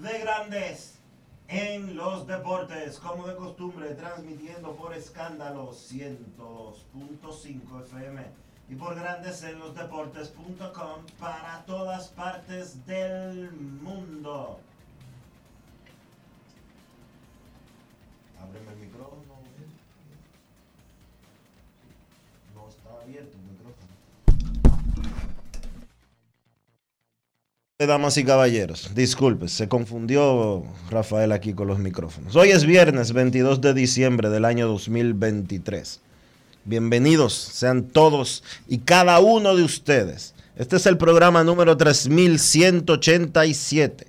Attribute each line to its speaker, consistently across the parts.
Speaker 1: de Grandes en los Deportes, como de costumbre, transmitiendo por escándalo 102.5 FM y por Grandes en los Deportes.com para todas partes del mundo. Ábreme el micrófono. No está abierto Damas y caballeros, disculpe, se confundió Rafael aquí con los micrófonos. Hoy es viernes 22 de diciembre del año 2023. Bienvenidos sean todos y cada uno de ustedes. Este es el programa número 3187.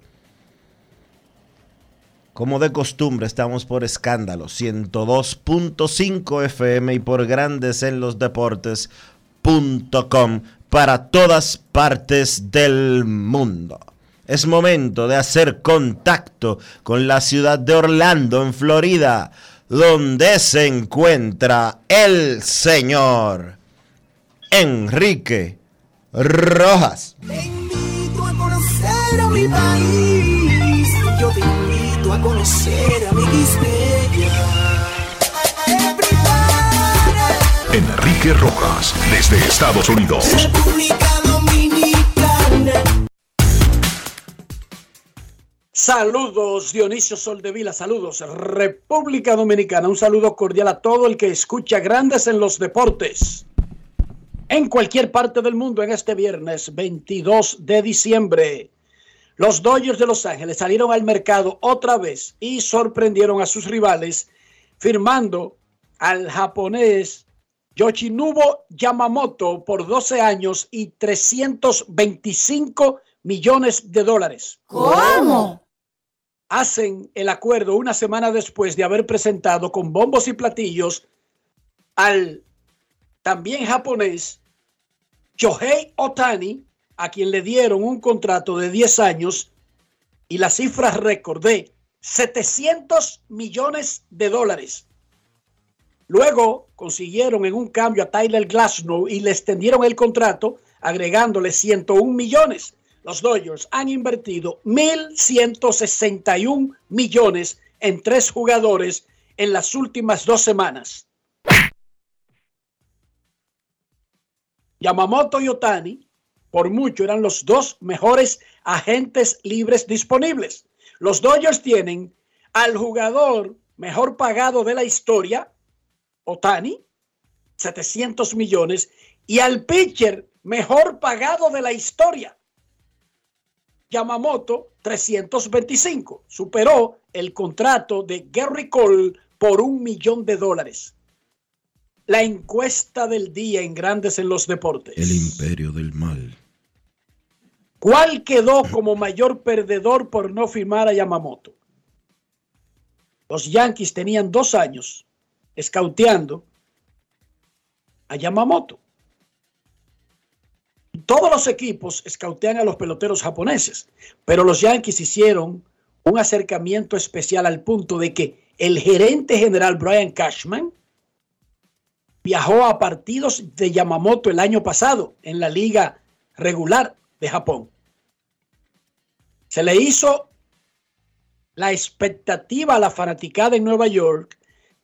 Speaker 1: Como de costumbre, estamos por escándalo 102.5 FM y por grandes en los deportes.com para todas partes del mundo. Es momento de hacer contacto con la ciudad de Orlando, en Florida, donde se encuentra el señor Enrique Rojas.
Speaker 2: Te invito a conocer a mi país.
Speaker 3: Enrique Rojas, desde Estados Unidos.
Speaker 2: República Dominicana.
Speaker 4: Saludos Dionisio Soldevila, saludos República Dominicana, un saludo cordial a todo el que escucha Grandes en los Deportes. En cualquier parte del mundo en este viernes 22 de diciembre, los Dodgers de Los Ángeles salieron al mercado otra vez y sorprendieron a sus rivales firmando al japonés Yoshinobu Yamamoto por 12 años y 325 millones de dólares.
Speaker 2: ¿Cómo?
Speaker 4: hacen el acuerdo una semana después de haber presentado con bombos y platillos al también japonés Shohei Otani, a quien le dieron un contrato de 10 años y la cifra récord de 700 millones de dólares. Luego consiguieron en un cambio a Tyler Glasnow y le extendieron el contrato agregándole 101 millones. Los Dodgers han invertido 1.161 millones en tres jugadores en las últimas dos semanas. Yamamoto y Otani, por mucho, eran los dos mejores agentes libres disponibles. Los Dodgers tienen al jugador mejor pagado de la historia, Otani, 700 millones, y al pitcher mejor pagado de la historia, Yamamoto 325. Superó el contrato de Gary Cole por un millón de dólares. La encuesta del día en Grandes en los Deportes.
Speaker 1: El imperio del mal.
Speaker 4: ¿Cuál quedó como mayor perdedor por no firmar a Yamamoto? los Yankees tenían dos años escauteando a Yamamoto. Todos los equipos escautean a los peloteros japoneses, pero los Yankees hicieron un acercamiento especial al punto de que el gerente general Brian Cashman viajó a partidos de Yamamoto el año pasado en la liga regular de Japón. Se le hizo la expectativa a la fanaticada en Nueva York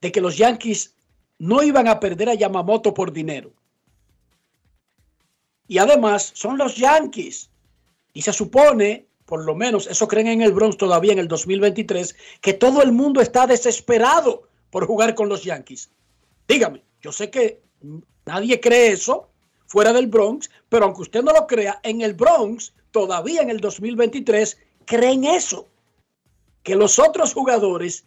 Speaker 4: de que los Yankees no iban a perder a Yamamoto por dinero. Y además son los Yankees. Y se supone, por lo menos eso creen en el Bronx todavía en el 2023, que todo el mundo está desesperado por jugar con los Yankees. Dígame, yo sé que nadie cree eso fuera del Bronx, pero aunque usted no lo crea, en el Bronx, todavía en el 2023, creen eso. Que los otros jugadores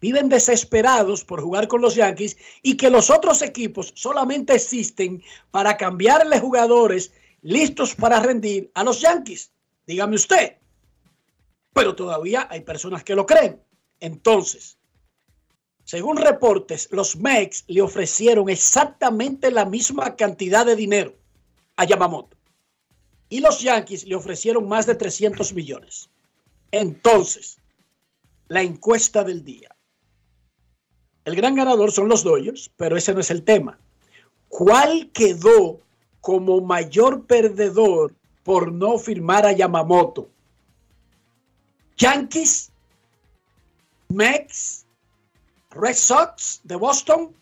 Speaker 4: viven desesperados por jugar con los Yankees y que los otros equipos solamente existen para cambiarle jugadores listos para rendir a los Yankees. Dígame usted. Pero todavía hay personas que lo creen. Entonces, según reportes, los Mex le ofrecieron exactamente la misma cantidad de dinero a Yamamoto. Y los Yankees le ofrecieron más de 300 millones. Entonces, la encuesta del día. El gran ganador son los Dodgers, pero ese no es el tema. ¿Cuál quedó como mayor perdedor por no firmar a Yamamoto? Yankees, Mex Red Sox de Boston,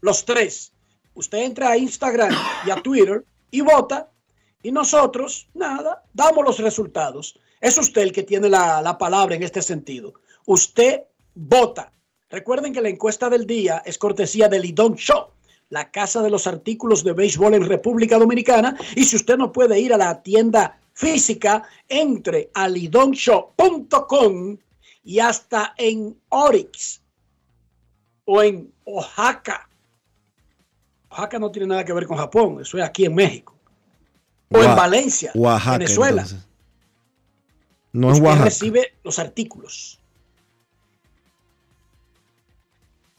Speaker 4: los tres. Usted entra a Instagram y a Twitter y vota y nosotros, nada, damos los resultados. Es usted el que tiene la, la palabra en este sentido. Usted vota. Recuerden que la encuesta del día es cortesía del Lidón Show, la casa de los artículos de béisbol en República Dominicana. Y si usted no puede ir a la tienda física, entre a lidonshow.com y hasta en Orix o en Oaxaca. Oaxaca no tiene nada que ver con Japón, eso es aquí en México. O en Valencia, Venezuela. No es Oaxaca. recibe los artículos.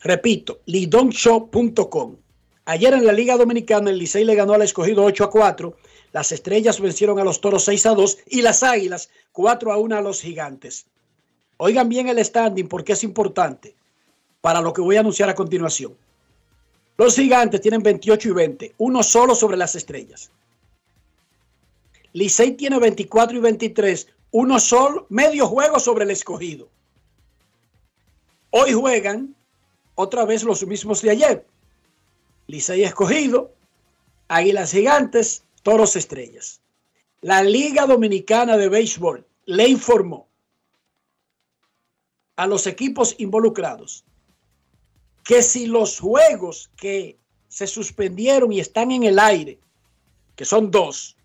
Speaker 4: Repito, lidonshow.com. Ayer en la Liga Dominicana el Licey le ganó al escogido 8 a 4. Las estrellas vencieron a los toros 6 a 2 y las águilas 4 a 1 a los gigantes. Oigan bien el standing porque es importante para lo que voy a anunciar a continuación. Los gigantes tienen 28 y 20, uno solo sobre las estrellas. Licey tiene 24 y 23, uno solo, medio juego sobre el escogido. Hoy juegan otra vez los mismos de ayer. Licey escogido, Águilas Gigantes, Toros Estrellas. La Liga Dominicana de Béisbol le informó a los equipos involucrados que si los juegos que se suspendieron y están en el aire, que son dos,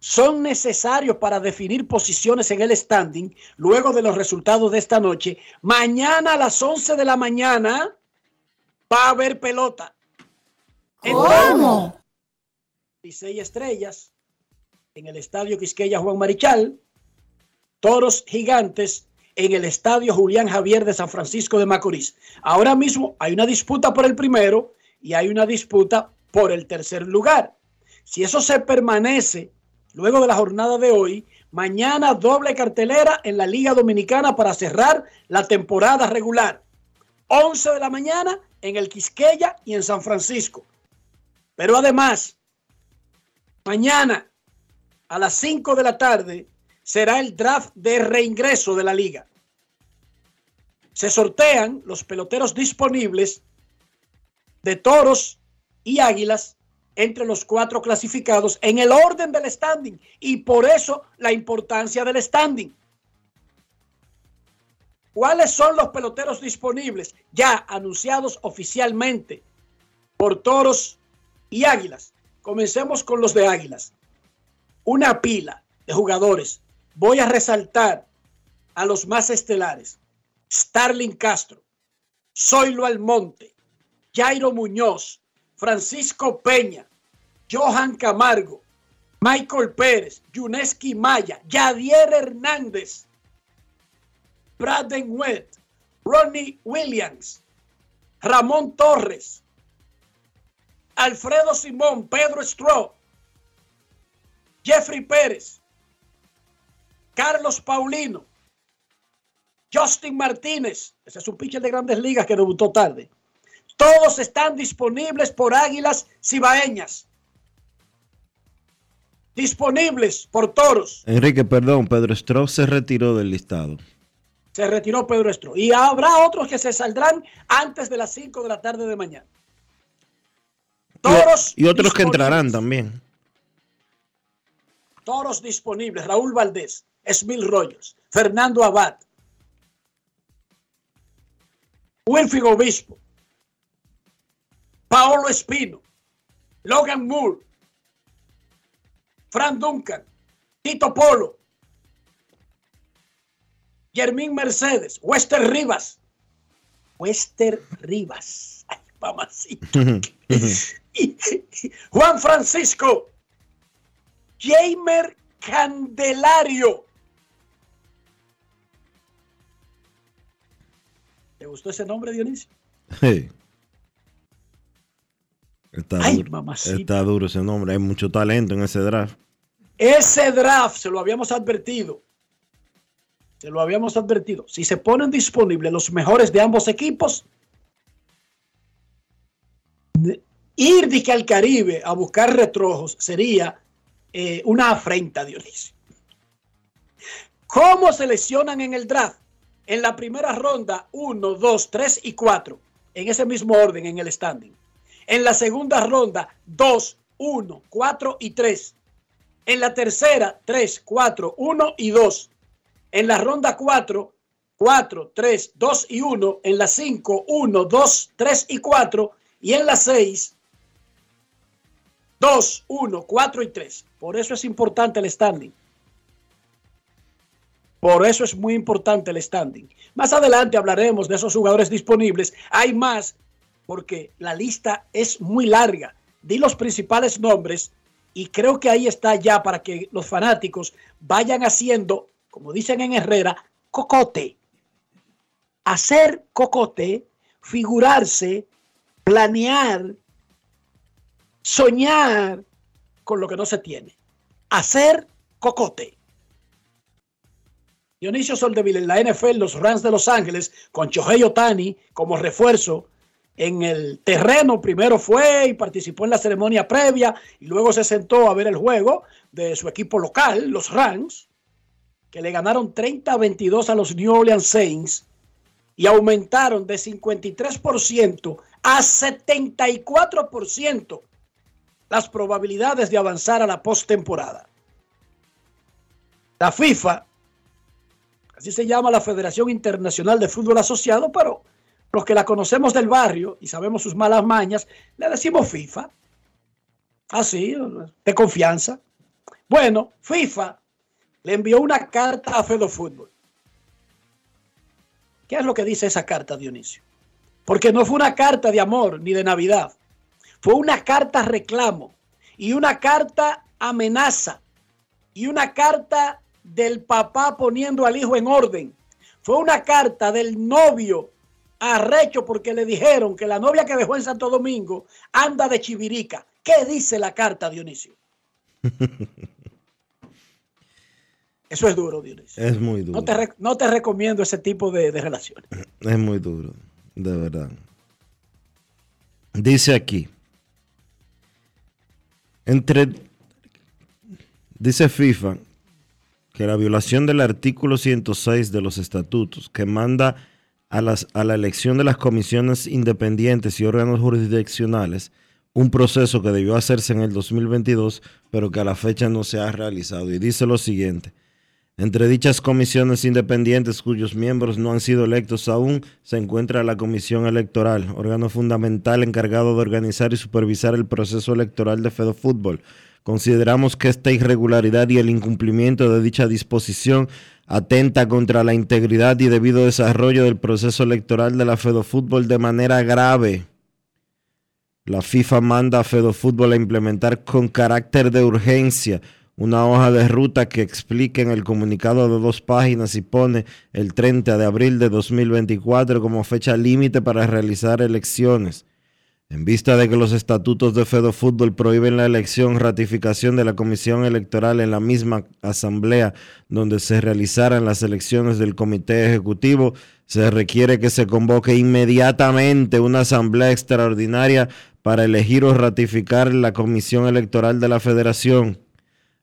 Speaker 4: son necesarios para definir posiciones en el standing luego de los resultados de esta noche, mañana a las 11 de la mañana va a haber pelota.
Speaker 5: ¿Cómo?
Speaker 4: Y seis estrellas en el estadio Quisqueya Juan Marichal, toros gigantes en el estadio Julián Javier de San Francisco de Macorís. Ahora mismo hay una disputa por el primero y hay una disputa por el tercer lugar. Si eso se permanece luego de la jornada de hoy, mañana doble cartelera en la Liga Dominicana para cerrar la temporada regular. 11 de la mañana en el Quisqueya y en San Francisco. Pero además, mañana a las 5 de la tarde será el draft de reingreso de la liga. Se sortean los peloteros disponibles de toros y águilas entre los cuatro clasificados en el orden del standing y por eso la importancia del standing. ¿Cuáles son los peloteros disponibles ya anunciados oficialmente por toros y águilas? Comencemos con los de águilas. Una pila de jugadores voy a resaltar a los más estelares. Starling Castro, Zoilo Almonte, Jairo Muñoz, Francisco Peña, Johan Camargo, Michael Pérez, Yuneski Maya, Yadier Hernández, Braden Wett, Ronnie Williams, Ramón Torres, Alfredo Simón, Pedro Stroh, Jeffrey Pérez, Carlos Paulino, Justin Martínez, ese es un pitcher de grandes ligas que debutó tarde. Todos están disponibles por Águilas Cibaeñas. Disponibles por Toros.
Speaker 1: Enrique, perdón, Pedro Stroh se retiró del listado.
Speaker 4: Se retiró Pedro Stroh. Y habrá otros que se saldrán antes de las 5 de la tarde de mañana.
Speaker 1: Toros. Y, y otros que entrarán también.
Speaker 4: Toros disponibles. Raúl Valdés, Esmil Rollos, Fernando Abad, Wilfrid Obispo, Paolo Espino, Logan Moore, Fran Duncan, Tito Polo, Germín Mercedes, Wester Rivas, Wester Rivas, Ay, mamacita. Juan Francisco, Jamer Candelario. ¿Te gustó ese nombre, Dionisio?
Speaker 1: Sí. Está, duro. Está duro ese nombre. Hay mucho talento en ese draft.
Speaker 4: Ese draft se lo habíamos advertido. Se lo habíamos advertido. Si se ponen disponibles los mejores de ambos equipos, ir de que al Caribe a buscar retrojos sería eh, una afrenta, Dionisio. ¿Cómo seleccionan en el draft? En la primera ronda, 1, 2, 3 y 4. En ese mismo orden, en el standing. En la segunda ronda, 2, 1, 4 y 3. En la tercera, 3, 4, 1 y 2. En la ronda 4, 4, 3, 2 y 1. En la 5, 1, 2, 3 y 4. Y en la 6, 2, 1, 4 y 3. Por eso es importante el standing. Por eso es muy importante el standing. Más adelante hablaremos de esos jugadores disponibles. Hay más porque la lista es muy larga. Di los principales nombres y creo que ahí está ya para que los fanáticos vayan haciendo, como dicen en Herrera, cocote. Hacer cocote, figurarse, planear, soñar con lo que no se tiene. Hacer cocote. Dionisio Soldeville en la NFL, los Rams de Los Ángeles, con Chohei Otani como refuerzo en el terreno. Primero fue y participó en la ceremonia previa y luego se sentó a ver el juego de su equipo local, los Rams, que le ganaron 30 a 22 a los New Orleans Saints y aumentaron de 53% a 74% las probabilidades de avanzar a la postemporada. La FIFA Así se llama la Federación Internacional de Fútbol Asociado, pero los que la conocemos del barrio y sabemos sus malas mañas, le decimos FIFA. Así, de confianza. Bueno, FIFA le envió una carta a Fedo Fútbol. ¿Qué es lo que dice esa carta, Dionisio? Porque no fue una carta de amor ni de Navidad. Fue una carta reclamo y una carta amenaza y una carta del papá poniendo al hijo en orden. Fue una carta del novio arrecho porque le dijeron que la novia que dejó en Santo Domingo anda de chivirica. ¿Qué dice la carta, Dionisio? Eso es duro, Dionisio.
Speaker 1: Es muy duro.
Speaker 4: No te, recomiendo ese tipo de, de relaciones.
Speaker 1: Es muy duro, de verdad. Dice aquí, entre, dice FIFA, que la violación del artículo 106 de los estatutos, que manda a, las, a la elección de las comisiones independientes y órganos jurisdiccionales, un proceso que debió hacerse en el 2022, pero que a la fecha no se ha realizado. Y dice lo siguiente. Entre dichas comisiones independientes cuyos miembros no han sido electos aún, se encuentra la Comisión Electoral, órgano fundamental encargado de organizar y supervisar el proceso electoral de Fútbol. Consideramos que esta irregularidad y el incumplimiento de dicha disposición atenta contra la integridad y debido desarrollo del proceso electoral de la Fútbol de manera grave. La FIFA manda a Fútbol a implementar con carácter de urgencia una hoja de ruta que explique en el comunicado de dos páginas y pone el 30 de abril de 2024 como fecha límite para realizar elecciones. En vista de que los estatutos de Fedo Fútbol prohíben la elección, ratificación de la comisión electoral en la misma asamblea donde se realizaran las elecciones del comité ejecutivo, se requiere que se convoque inmediatamente una asamblea extraordinaria para elegir o ratificar la comisión electoral de la federación.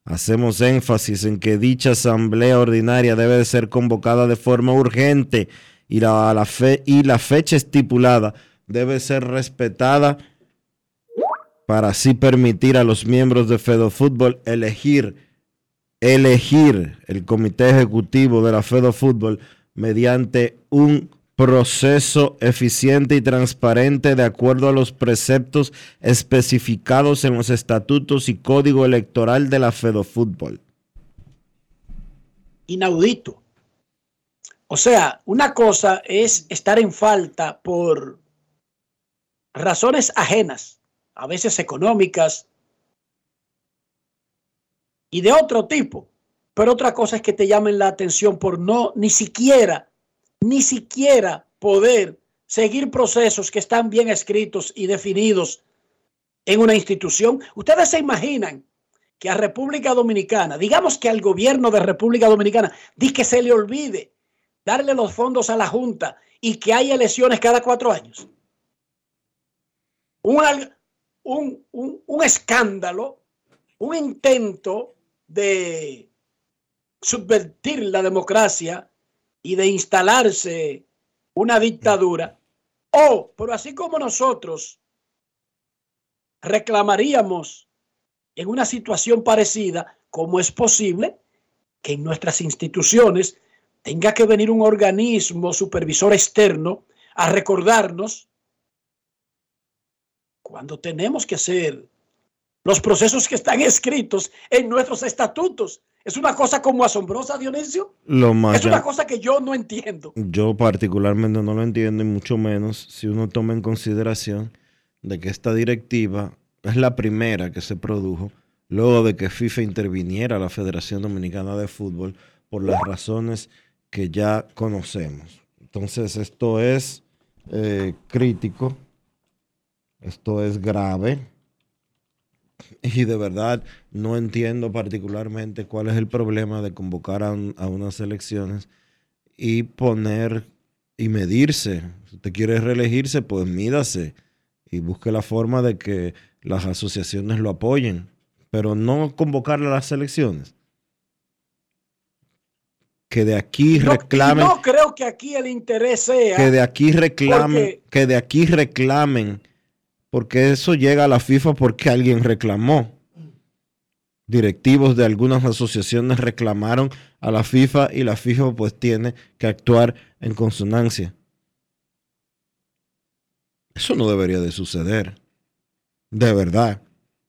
Speaker 1: Hacemos énfasis en que dicha asamblea ordinaria debe de ser convocada de forma urgente y la, fecha estipulada debe ser respetada para así permitir a los miembros de Fedo Fútbol elegir, elegir el comité ejecutivo de la Fedo Fútbol mediante un proceso eficiente y transparente de acuerdo a los preceptos especificados en los estatutos y código electoral de la Fedo Fútbol.
Speaker 4: Inaudito. O sea, una cosa es estar en falta por razones ajenas, a veces económicas y de otro tipo. Pero otra cosa es que te llamen la atención por no ni siquiera, ni siquiera poder seguir procesos que están bien escritos y definidos en una institución. Ustedes se imaginan que a República Dominicana, digamos que al gobierno de República Dominicana, di que se le olvide darle los fondos a la Junta y que hay elecciones cada cuatro años un, un, escándalo, un intento de subvertir la democracia y de instalarse una dictadura. O, pero así como nosotros reclamaríamos en una situación parecida, ¿cómo es posible que en nuestras instituciones tenga que venir un organismo supervisor externo a recordarnos cuando tenemos que hacer los procesos que están escritos en nuestros estatutos. Es una cosa como asombrosa, Dionisio.
Speaker 1: Lo más
Speaker 4: es una cosa que yo no entiendo.
Speaker 1: Yo particularmente no lo entiendo y mucho menos si uno toma en consideración de que esta directiva es la primera que se produjo luego de que FIFA interviniera la Federación Dominicana de Fútbol por las razones que ya conocemos. Entonces esto es eh, crítico esto es grave. Y de verdad no entiendo particularmente cuál es el problema de convocar a, unas elecciones y poner y medirse. Si usted quiere reelegirse, pues mídase y busque la forma de que las asociaciones lo apoyen, pero no convocar a las elecciones. Que de aquí reclamen.
Speaker 4: No, creo que aquí el interés sea.
Speaker 1: Que de aquí reclamen. Que de aquí reclamen porque eso llega a la FIFA porque alguien reclamó. Directivos de algunas asociaciones reclamaron a la FIFA y la FIFA pues tiene que actuar en consonancia. Eso no debería de suceder. De verdad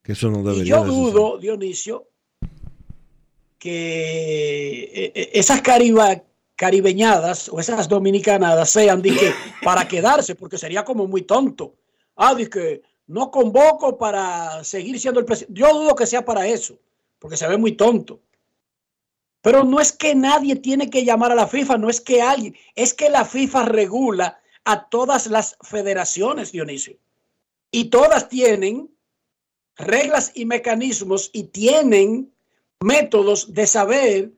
Speaker 1: que eso no debería
Speaker 4: yo dudo, Dionisio, que eh, eh, esas caribeñadas o esas dominicanadas sean para quedarse, porque sería como muy tonto ah, dice no convoco para seguir siendo el presidente. Yo dudo que sea para eso, porque se ve muy tonto. Pero no es que nadie tiene que llamar a la FIFA, no es que alguien, es que la FIFA regula a todas las federaciones, Dionisio. Y todas tienen reglas y mecanismos y tienen métodos de saber,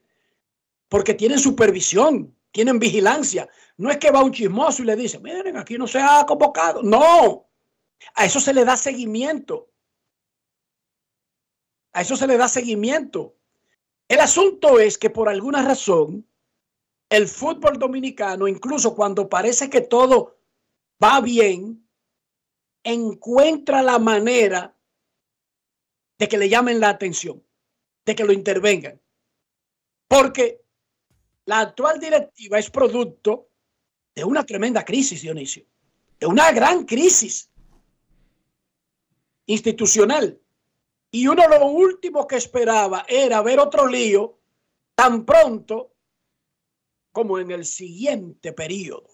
Speaker 4: porque tienen supervisión, tienen vigilancia. No es que va un chismoso y le dice, miren, aquí no se ha convocado. No, a eso se le da seguimiento. A eso se le da seguimiento. El asunto es que por alguna razón el fútbol dominicano, incluso cuando parece que todo va bien, encuentra la manera de que le llamen la atención, de que lo intervengan. Porque la actual directiva es producto de una tremenda crisis, Dionisio, de una gran crisis institucional. Y uno de lo último que esperaba era ver otro lío tan pronto como en el siguiente periodo.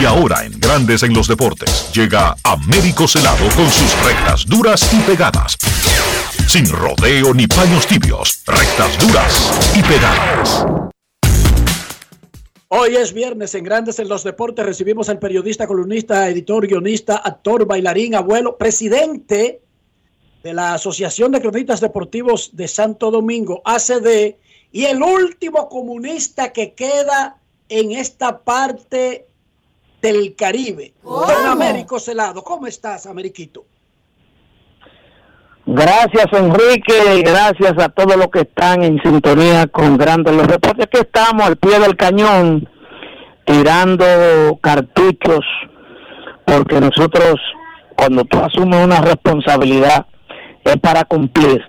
Speaker 3: Y Ahora en Grandes en los Deportes llega Américo Celado con sus rectas duras y pegadas. Sin rodeo ni paños tibios, rectas duras y pegadas.
Speaker 4: Hoy es viernes en Grandes en los Deportes. Recibimos al periodista, columnista, editor, guionista, actor, bailarín, abuelo, presidente de la Asociación de Cronistas Deportivos de Santo Domingo, ACD, y el último comunista que queda en esta parte del Caribe, don Américo Celado. ¿Cómo estás, Ameriquito?
Speaker 6: Gracias, Enrique, gracias a todos los que están en sintonía con Grandes los Deportes. que estamos al pie del cañón, tirando cartuchos, porque nosotros, cuando tú asumes una responsabilidad, es para cumplir.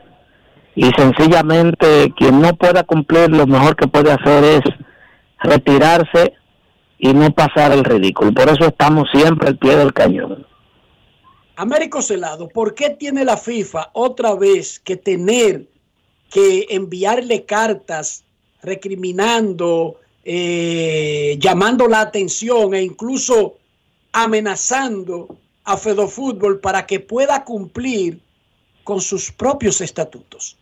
Speaker 6: Y sencillamente, quien no pueda cumplir, lo mejor que puede hacer es retirarse y no pasar el ridículo. Por eso estamos siempre al pie del cañón.
Speaker 4: Américo Celado, ¿por qué tiene la FIFA otra vez que tener que enviarle cartas recriminando, eh, llamando la atención e incluso amenazando a Fedofútbol para que pueda cumplir con sus propios estatutos?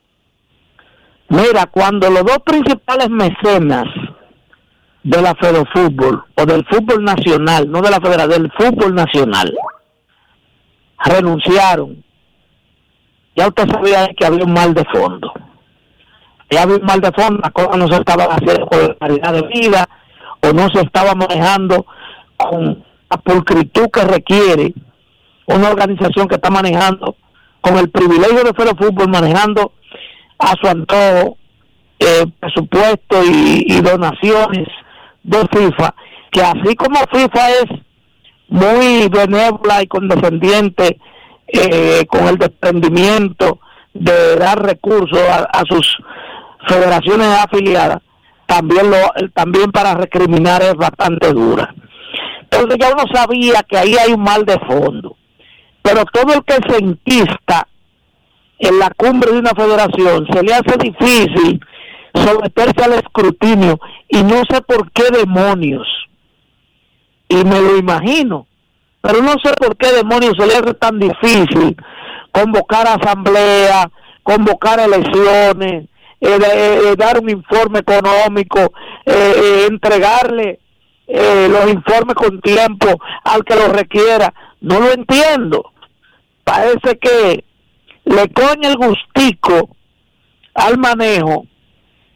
Speaker 6: Mira, cuando los dos principales mecenas de la Fedofútbol o del fútbol nacional, no de la federación, del fútbol nacional, renunciaron. Ya usted sabía que había un mal de fondo. Ya había un mal de fondo, las cosas no se estaban haciendo con la calidad de vida o no se estaba manejando con la pulcritud que requiere una organización que está manejando con el privilegio de Fero Fútbol manejando a su antojo eh, presupuesto y donaciones de FIFA, que así como FIFA es muy benévola y condescendiente eh, con el desprendimiento de dar recursos a, sus federaciones afiliadas, también lo también para recriminar es bastante dura. Entonces ya uno sabía que ahí hay un mal de fondo, pero todo el que se enquista en la cumbre de una federación se le hace difícil someterse al escrutinio y no sé por qué demonios y me lo imagino, pero no sé por qué demonios se le hace tan difícil convocar asamblea, convocar elecciones, eh, eh, eh, dar un informe económico, entregarle los informes con tiempo al que lo requiera. No lo entiendo. Parece que le coña el gustico al manejo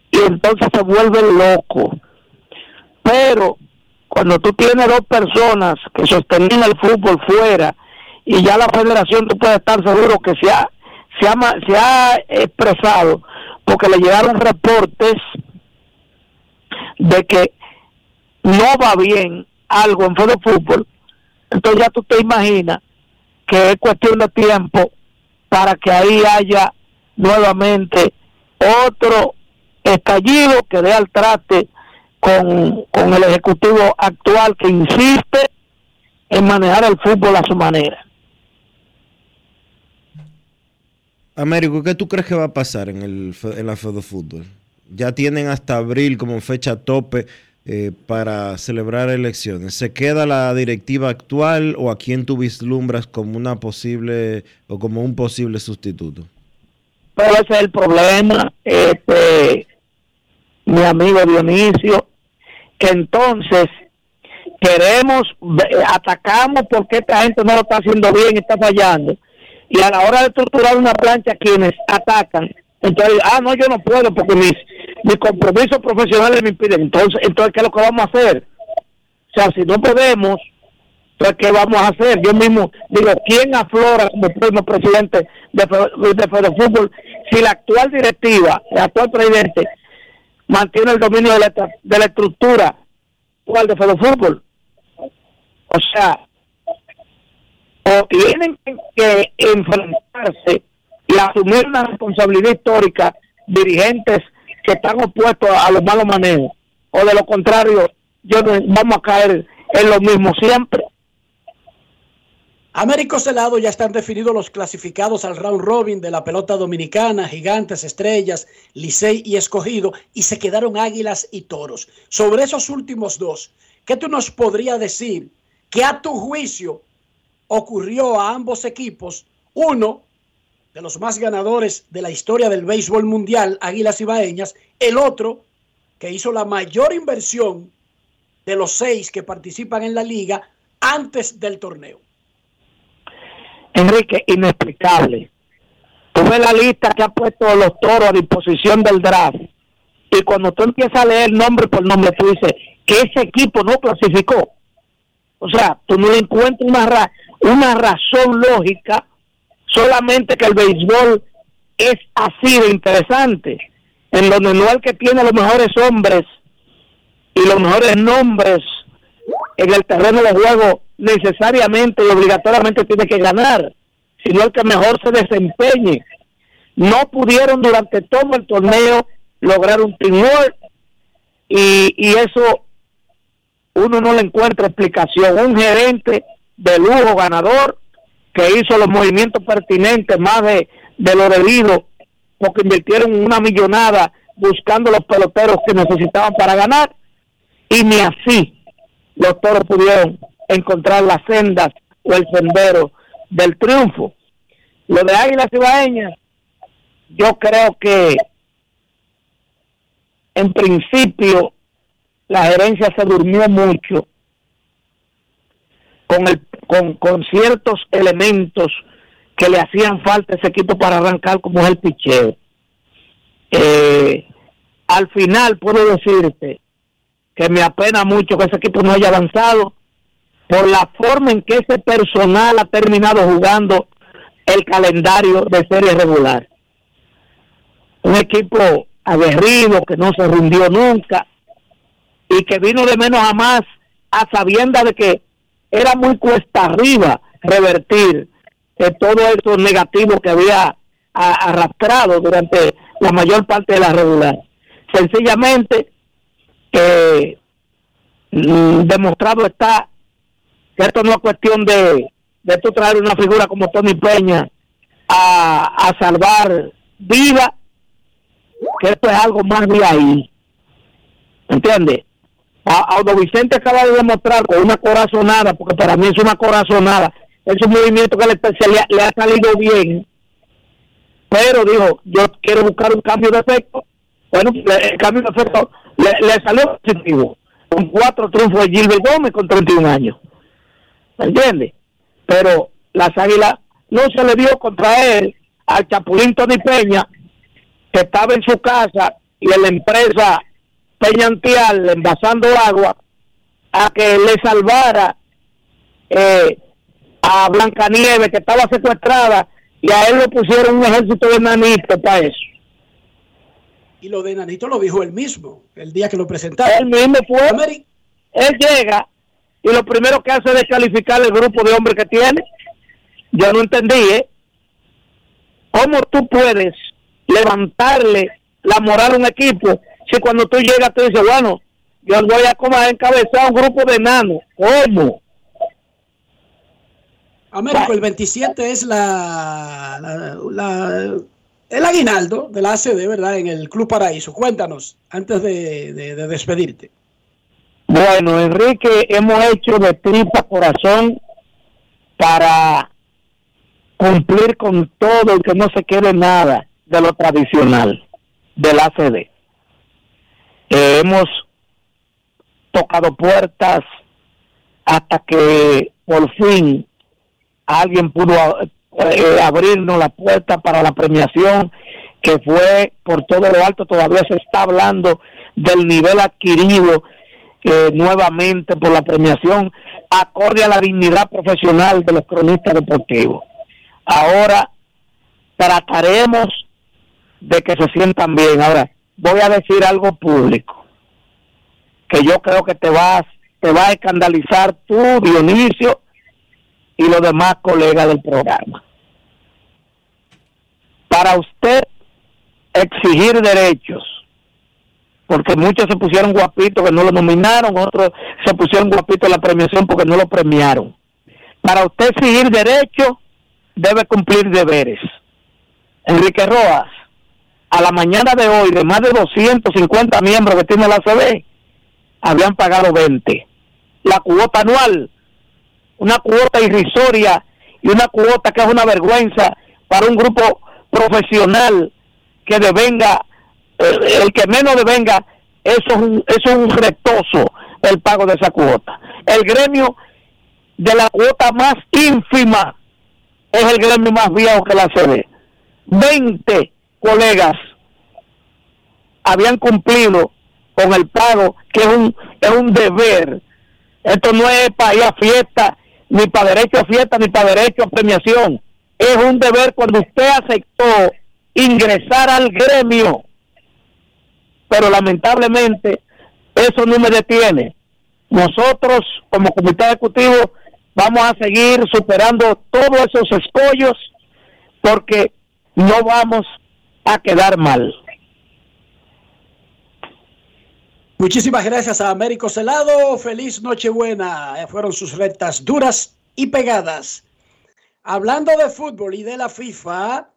Speaker 6: y entonces se vuelve loco. Pero cuando tú tienes dos personas que sostenían el fútbol fuera y ya la federación tú puedes estar seguro que se ha, se ha, se ha expresado porque le llegaron reportes de que no va bien algo en Fútbol, entonces ya tú te imaginas que es cuestión de tiempo para que ahí haya nuevamente otro estallido que dé al traste con, con el ejecutivo actual que insiste en manejar el fútbol a su manera.
Speaker 1: Américo, ¿qué tú crees que va a pasar en, el, en la Fede Fútbol? Ya tienen hasta abril como fecha tope eh, para celebrar elecciones. ¿Se queda la directiva actual o a quién tú vislumbras como una posible o como un posible sustituto?
Speaker 6: Pero ese es el problema. Este, mi amigo Dionisio, que entonces queremos, atacamos porque esta gente no lo está haciendo bien, está fallando, y a la hora de estructurar una plancha quienes atacan, entonces, ah, no, yo no puedo porque mis, mis compromisos profesionales me impiden, entonces, entonces, ¿qué es lo que vamos a hacer? O sea, si no podemos, entonces, ¿qué vamos a hacer? Yo mismo digo, ¿quién aflora como próximo presidente de, de, de Fútbol si la actual directiva, el actual presidente, mantiene el dominio de la, de la estructura igual de fútbol. O sea, o tienen que enfrentarse y asumir una responsabilidad histórica dirigentes que están opuestos a los malos manejos, o de lo contrario, yo vamos a caer en lo mismo siempre.
Speaker 4: Américo Celado ya están definidos los clasificados al round robin de la pelota dominicana, gigantes, estrellas, Licey y escogido, y se quedaron águilas y toros. Sobre esos últimos dos, ¿qué tú nos podrías decir ¿Qué a tu juicio ocurrió a ambos equipos? Uno, de los más ganadores de la historia del béisbol mundial, Águilas Ibaeñas. El otro, que hizo la mayor inversión de los seis que participan en la liga antes del torneo.
Speaker 6: Enrique, inexplicable. Tú ves la lista que ha puesto los toros a disposición del draft y cuando tú empiezas a leer nombre por nombre, tú dices que ese equipo no clasificó. O sea, tú no le encuentras una, una razón lógica, solamente que el béisbol es así de interesante, en donde no el que tiene los mejores hombres y los mejores nombres en el terreno de juego necesariamente y obligatoriamente tiene que ganar, sino el que mejor se desempeñe. No pudieron durante todo el torneo lograr un teamwork y, y eso uno no le encuentra explicación. Un gerente de lujo ganador que hizo los movimientos pertinentes más de, de lo debido porque invirtieron una millonada buscando los peloteros que necesitaban para ganar y ni así los toros pudieron encontrar las sendas o el sendero del triunfo. Lo de Águilas Ibaeñas, yo creo que en principio la gerencia se durmió mucho con, el, con, con ciertos elementos que le hacían falta ese equipo para arrancar como es el picheo. Eh, al final puedo decirte que me apena mucho que ese equipo no haya avanzado por la forma en que ese personal ha terminado jugando el calendario de serie regular. Un equipo aguerrido, que no se rindió nunca y que vino de menos a más a sabienda de que era muy cuesta arriba revertir eh, todo eso negativo que había arrastrado durante la mayor parte de la regular. Sencillamente, eh, demostrado está que esto no es cuestión de, de tú traer una figura como Tony Peña a, a salvar vida que esto es algo más de ahí. ¿Entiendes? Audo Vicente acaba de demostrar con una corazonada, porque para mí es una corazonada, es un movimiento que le, le, ha salido bien, pero dijo, yo quiero buscar un cambio de efecto. Bueno, el cambio de efecto le, le salió positivo, con cuatro triunfos de Gilbert Gómez con 31 años. ¿Me entiendes? Pero las águilas no se le dio contra él al Chapulín Tony Peña, que estaba en su casa y en la empresa Peñantial envasando agua a que le salvara eh, a Blancanieves que estaba secuestrada y a él le pusieron un ejército de nanitos para eso.
Speaker 4: Y lo de nanito lo dijo él mismo el día que lo presentaron.
Speaker 6: Él mismo fue. Él llega y lo primero que hace es descalificar el grupo de hombres que tiene. Yo no entendí, ¿eh? ¿Cómo tú puedes levantarle la moral a un equipo si cuando tú llegas tú dices, bueno, yo voy a como a encabezar un grupo de enanos? ¿Cómo?
Speaker 4: Américo, el 27 es la, la, el aguinaldo de la ACD, ¿verdad? En el Club Paraíso. Cuéntanos, antes de, de despedirte.
Speaker 6: Bueno, Enrique, hemos hecho de tripa corazón para cumplir con todo y que no se quede nada de lo tradicional del ACD. Eh, hemos tocado puertas hasta que por fin alguien pudo eh, abrirnos la puerta para la premiación que fue por todo lo alto, todavía se está hablando del nivel adquirido eh, nuevamente por la premiación acorde a la dignidad profesional de los cronistas deportivos. Ahora trataremos de que se sientan bien. Ahora, voy a decir algo público que yo creo que te vas te va a escandalizar tú, Dionisio, y los demás colegas del programa. Para usted exigir derechos porque muchos se pusieron guapitos que no lo nominaron, otros se pusieron guapitos en la premiación porque no lo premiaron. Para usted seguir derecho, debe cumplir deberes. Enrique Rojas, a la mañana de hoy, de más de 250 miembros que tiene la CB, habían pagado 20. La cuota anual una cuota irrisoria y una cuota que es una vergüenza para un grupo profesional que devenga, el que menos devenga, eso es, un, eso es un retoso el pago de esa cuota. El gremio de la cuota más ínfima es el gremio más viejo que la CD. 20 colegas habían cumplido con el pago, que es un, es un deber. Esto no es para ir a fiesta, ni para derecho a fiesta, ni para derecho a premiación. Es un deber cuando usted aceptó ingresar al gremio. Pero lamentablemente eso no me detiene. Nosotros como comité ejecutivo vamos a seguir superando todos esos escollos porque no vamos a quedar mal.
Speaker 4: Muchísimas gracias a Américo Celado. Feliz Nochebuena. Eh, fueron sus rectas duras y pegadas. Hablando de fútbol y de la FIFA,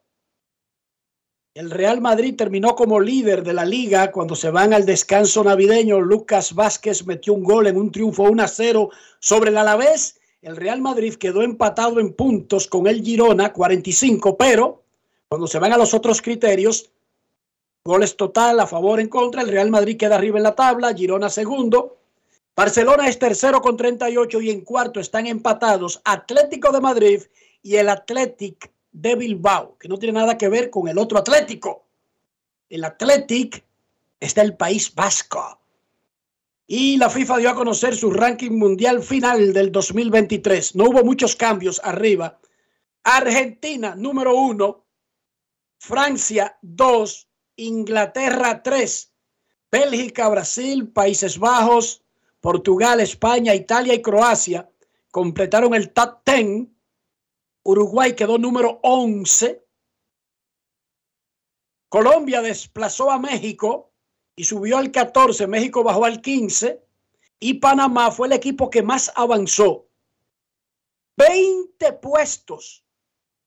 Speaker 4: el Real Madrid terminó como líder de la liga cuando se van al descanso navideño. Lucas Vázquez metió un gol en un triunfo 1 a 0 sobre el Alavés. El Real Madrid quedó empatado en puntos con el Girona, 45, pero cuando se van a los otros criterios, Goles total a favor en contra. El Real Madrid queda arriba en la tabla. Girona segundo. Barcelona es tercero con 38 y en cuarto están empatados Atlético de Madrid y el Athletic de Bilbao, que no tiene nada que ver con el otro Atlético. El Athletic está el País Vasco. Y la FIFA dio a conocer su ranking mundial final del 2023. No hubo muchos cambios arriba. Argentina, número uno. Francia, dos. Inglaterra 3, Bélgica, Brasil, Países Bajos, Portugal, España, Italia y Croacia completaron el top 10. Uruguay quedó número 11. Colombia desplazó a México y subió al 14. México bajó al 15. Y Panamá fue el equipo que más avanzó. 20 puestos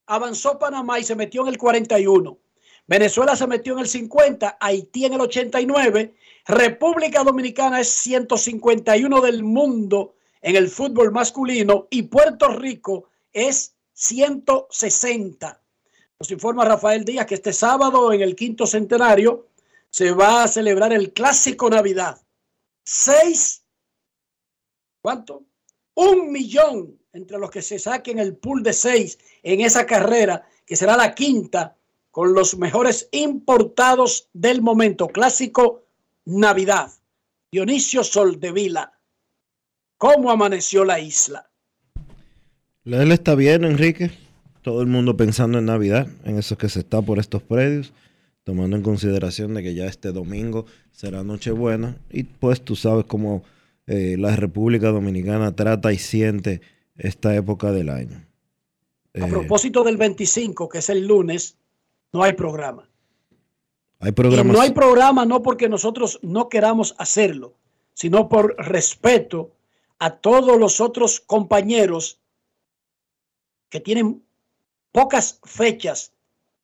Speaker 4: avanzó Panamá y se metió en el 41. Venezuela se metió en el 50, Haití en el 89, República Dominicana es 151 del mundo en el fútbol masculino y Puerto Rico es 160. Nos informa Rafael Díaz que este sábado en el quinto centenario se va a celebrar el clásico Navidad. Seis, ¿cuánto? Un millón entre los que se saquen el pool de seis en esa carrera, que será la quinta con los mejores importados del momento. Clásico Navidad. Dionisio Soldevila. ¿Cómo amaneció la isla?
Speaker 1: Él está bien, Enrique. Todo el mundo pensando en Navidad, en eso que se está por estos predios, tomando en consideración de que ya este domingo será Nochebuena. Y pues tú sabes cómo eh, la República Dominicana trata y siente esta época del año.
Speaker 4: A propósito del 25, que es el lunes, no hay programa.
Speaker 1: Hay y
Speaker 4: no hay programa no porque nosotros no queramos hacerlo, sino por respeto a todos los otros compañeros que tienen pocas fechas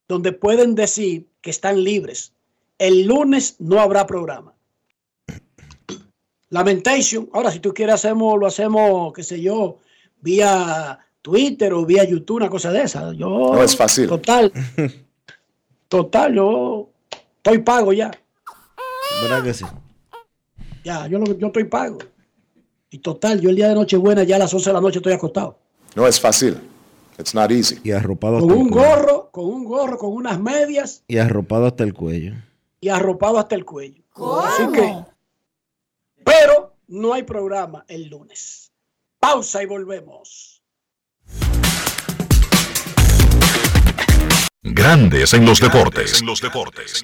Speaker 4: donde pueden decir que están libres. El lunes no habrá programa. Lamentation. Ahora, si tú quieres, hacemos, lo hacemos, qué sé yo, vía Twitter o vía YouTube, una cosa de esa. Yo,
Speaker 7: no es fácil.
Speaker 4: Total. Total, yo estoy pago ya.
Speaker 1: ¿Verdad que sí?
Speaker 4: Ya, yo, yo estoy pago. Y total, yo el día de Nochebuena ya a las 11 de la noche estoy acostado.
Speaker 7: No es fácil. It's not easy.
Speaker 1: Y arropado
Speaker 4: con un gorro, con un gorro, con unas medias.
Speaker 1: Y arropado hasta el cuello.
Speaker 4: Y arropado hasta el cuello. Así que, pero no hay programa el lunes. Pausa y volvemos.
Speaker 3: Grandes en los deportes. En los
Speaker 8: deportes.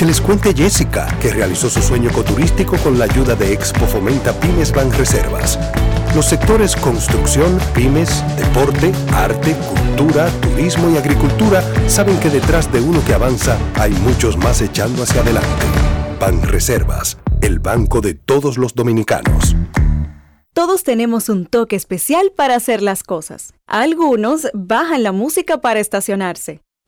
Speaker 9: Que les cuente Jessica, que realizó su sueño ecoturístico con la ayuda de Expo Fomenta Pymes Ban Reservas. Los sectores construcción, pymes, deporte, arte, cultura, turismo y agricultura saben que detrás de uno que avanza hay muchos más echando hacia adelante. Ban Reservas, el banco de todos los dominicanos.
Speaker 10: Todos tenemos un toque especial para hacer las cosas. Algunos bajan la música para estacionarse.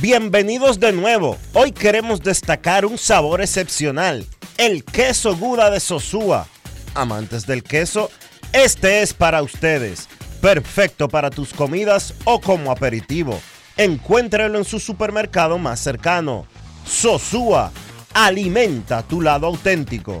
Speaker 1: Bienvenidos de nuevo. Hoy queremos destacar un sabor excepcional, el queso Guda de Sosúa. Amantes del queso, este es para ustedes. Perfecto para tus comidas o como aperitivo. Encuéntralo en su supermercado más cercano. Sosúa, alimenta tu lado auténtico.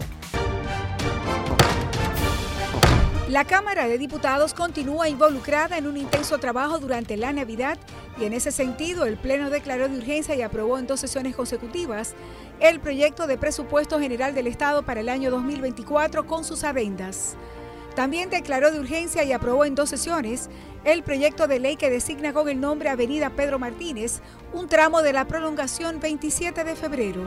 Speaker 11: La Cámara de Diputados continúa involucrada en un intenso trabajo durante la Navidad y en ese sentido el Pleno declaró de urgencia y aprobó en dos sesiones consecutivas el proyecto de presupuesto general del Estado para el año 2024 con sus adendas. También declaró de urgencia y aprobó en dos sesiones el proyecto de ley que designa con el nombre Avenida Pedro Martínez un tramo de la prolongación 27 de febrero,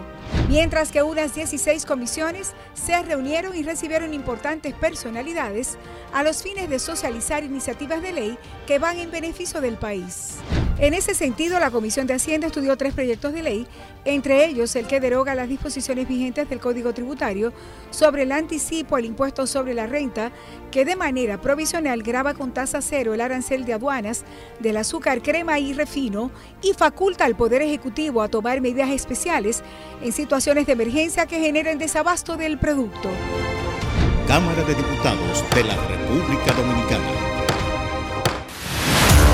Speaker 11: mientras que unas 16 comisiones se reunieron y recibieron importantes personalidades a los fines de socializar iniciativas de ley que van en beneficio del país. En ese sentido, la Comisión de Hacienda estudió tres proyectos de ley, entre ellos el que deroga las disposiciones vigentes del Código Tributario sobre el anticipo al impuesto sobre la renta, que de manera provisional graba con tasa cero el arancel de aduanas del azúcar, crema y refino y faculta al Poder Ejecutivo a tomar medidas especiales en situaciones de emergencia que generen desabasto del producto.
Speaker 12: Cámara de Diputados de la República Dominicana.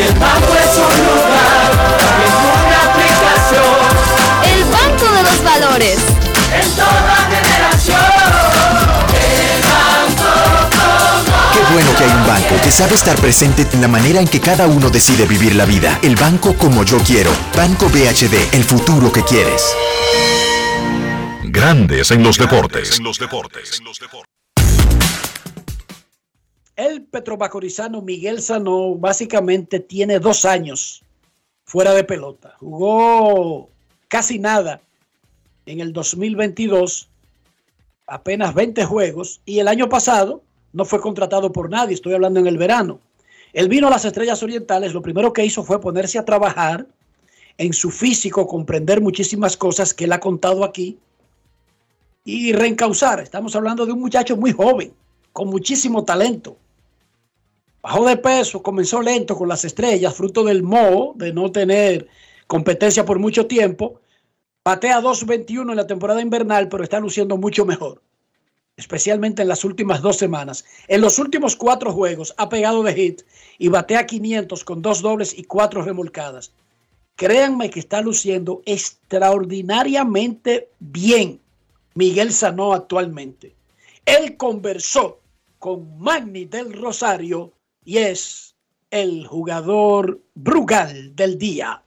Speaker 13: Que el banco es un lugar, es una aplicación.
Speaker 14: El banco de los valores.
Speaker 13: En toda generación. El banco como
Speaker 15: Qué bueno que hay un banco que sabe estar presente en la manera en que cada uno decide vivir la vida. El banco como yo quiero. Banco BHD, el futuro que quieres.
Speaker 16: Grandes en los deportes. En los deportes.
Speaker 4: El petromacorizano Miguel Sanó básicamente tiene dos años fuera de pelota. Jugó casi nada en el 2022, apenas 20 juegos, y el año pasado no fue contratado por nadie, estoy hablando en el verano. Él vino a las Estrellas Orientales, lo primero que hizo fue ponerse a trabajar en su físico, comprender muchísimas cosas que él ha contado aquí y reencauzar. Estamos hablando de un muchacho muy joven, con muchísimo talento. Bajó de peso, comenzó lento con las estrellas, fruto del moho, de no tener competencia por mucho tiempo. Patea 2.21 en la temporada invernal, pero está luciendo mucho mejor, especialmente en las últimas dos semanas. En los últimos cuatro juegos ha pegado de hit y batea 500 con dos dobles y cuatro remolcadas. Créanme que está luciendo extraordinariamente bien Miguel Sanó actualmente. Él conversó con Magni del Rosario y es el jugador Brugal del día.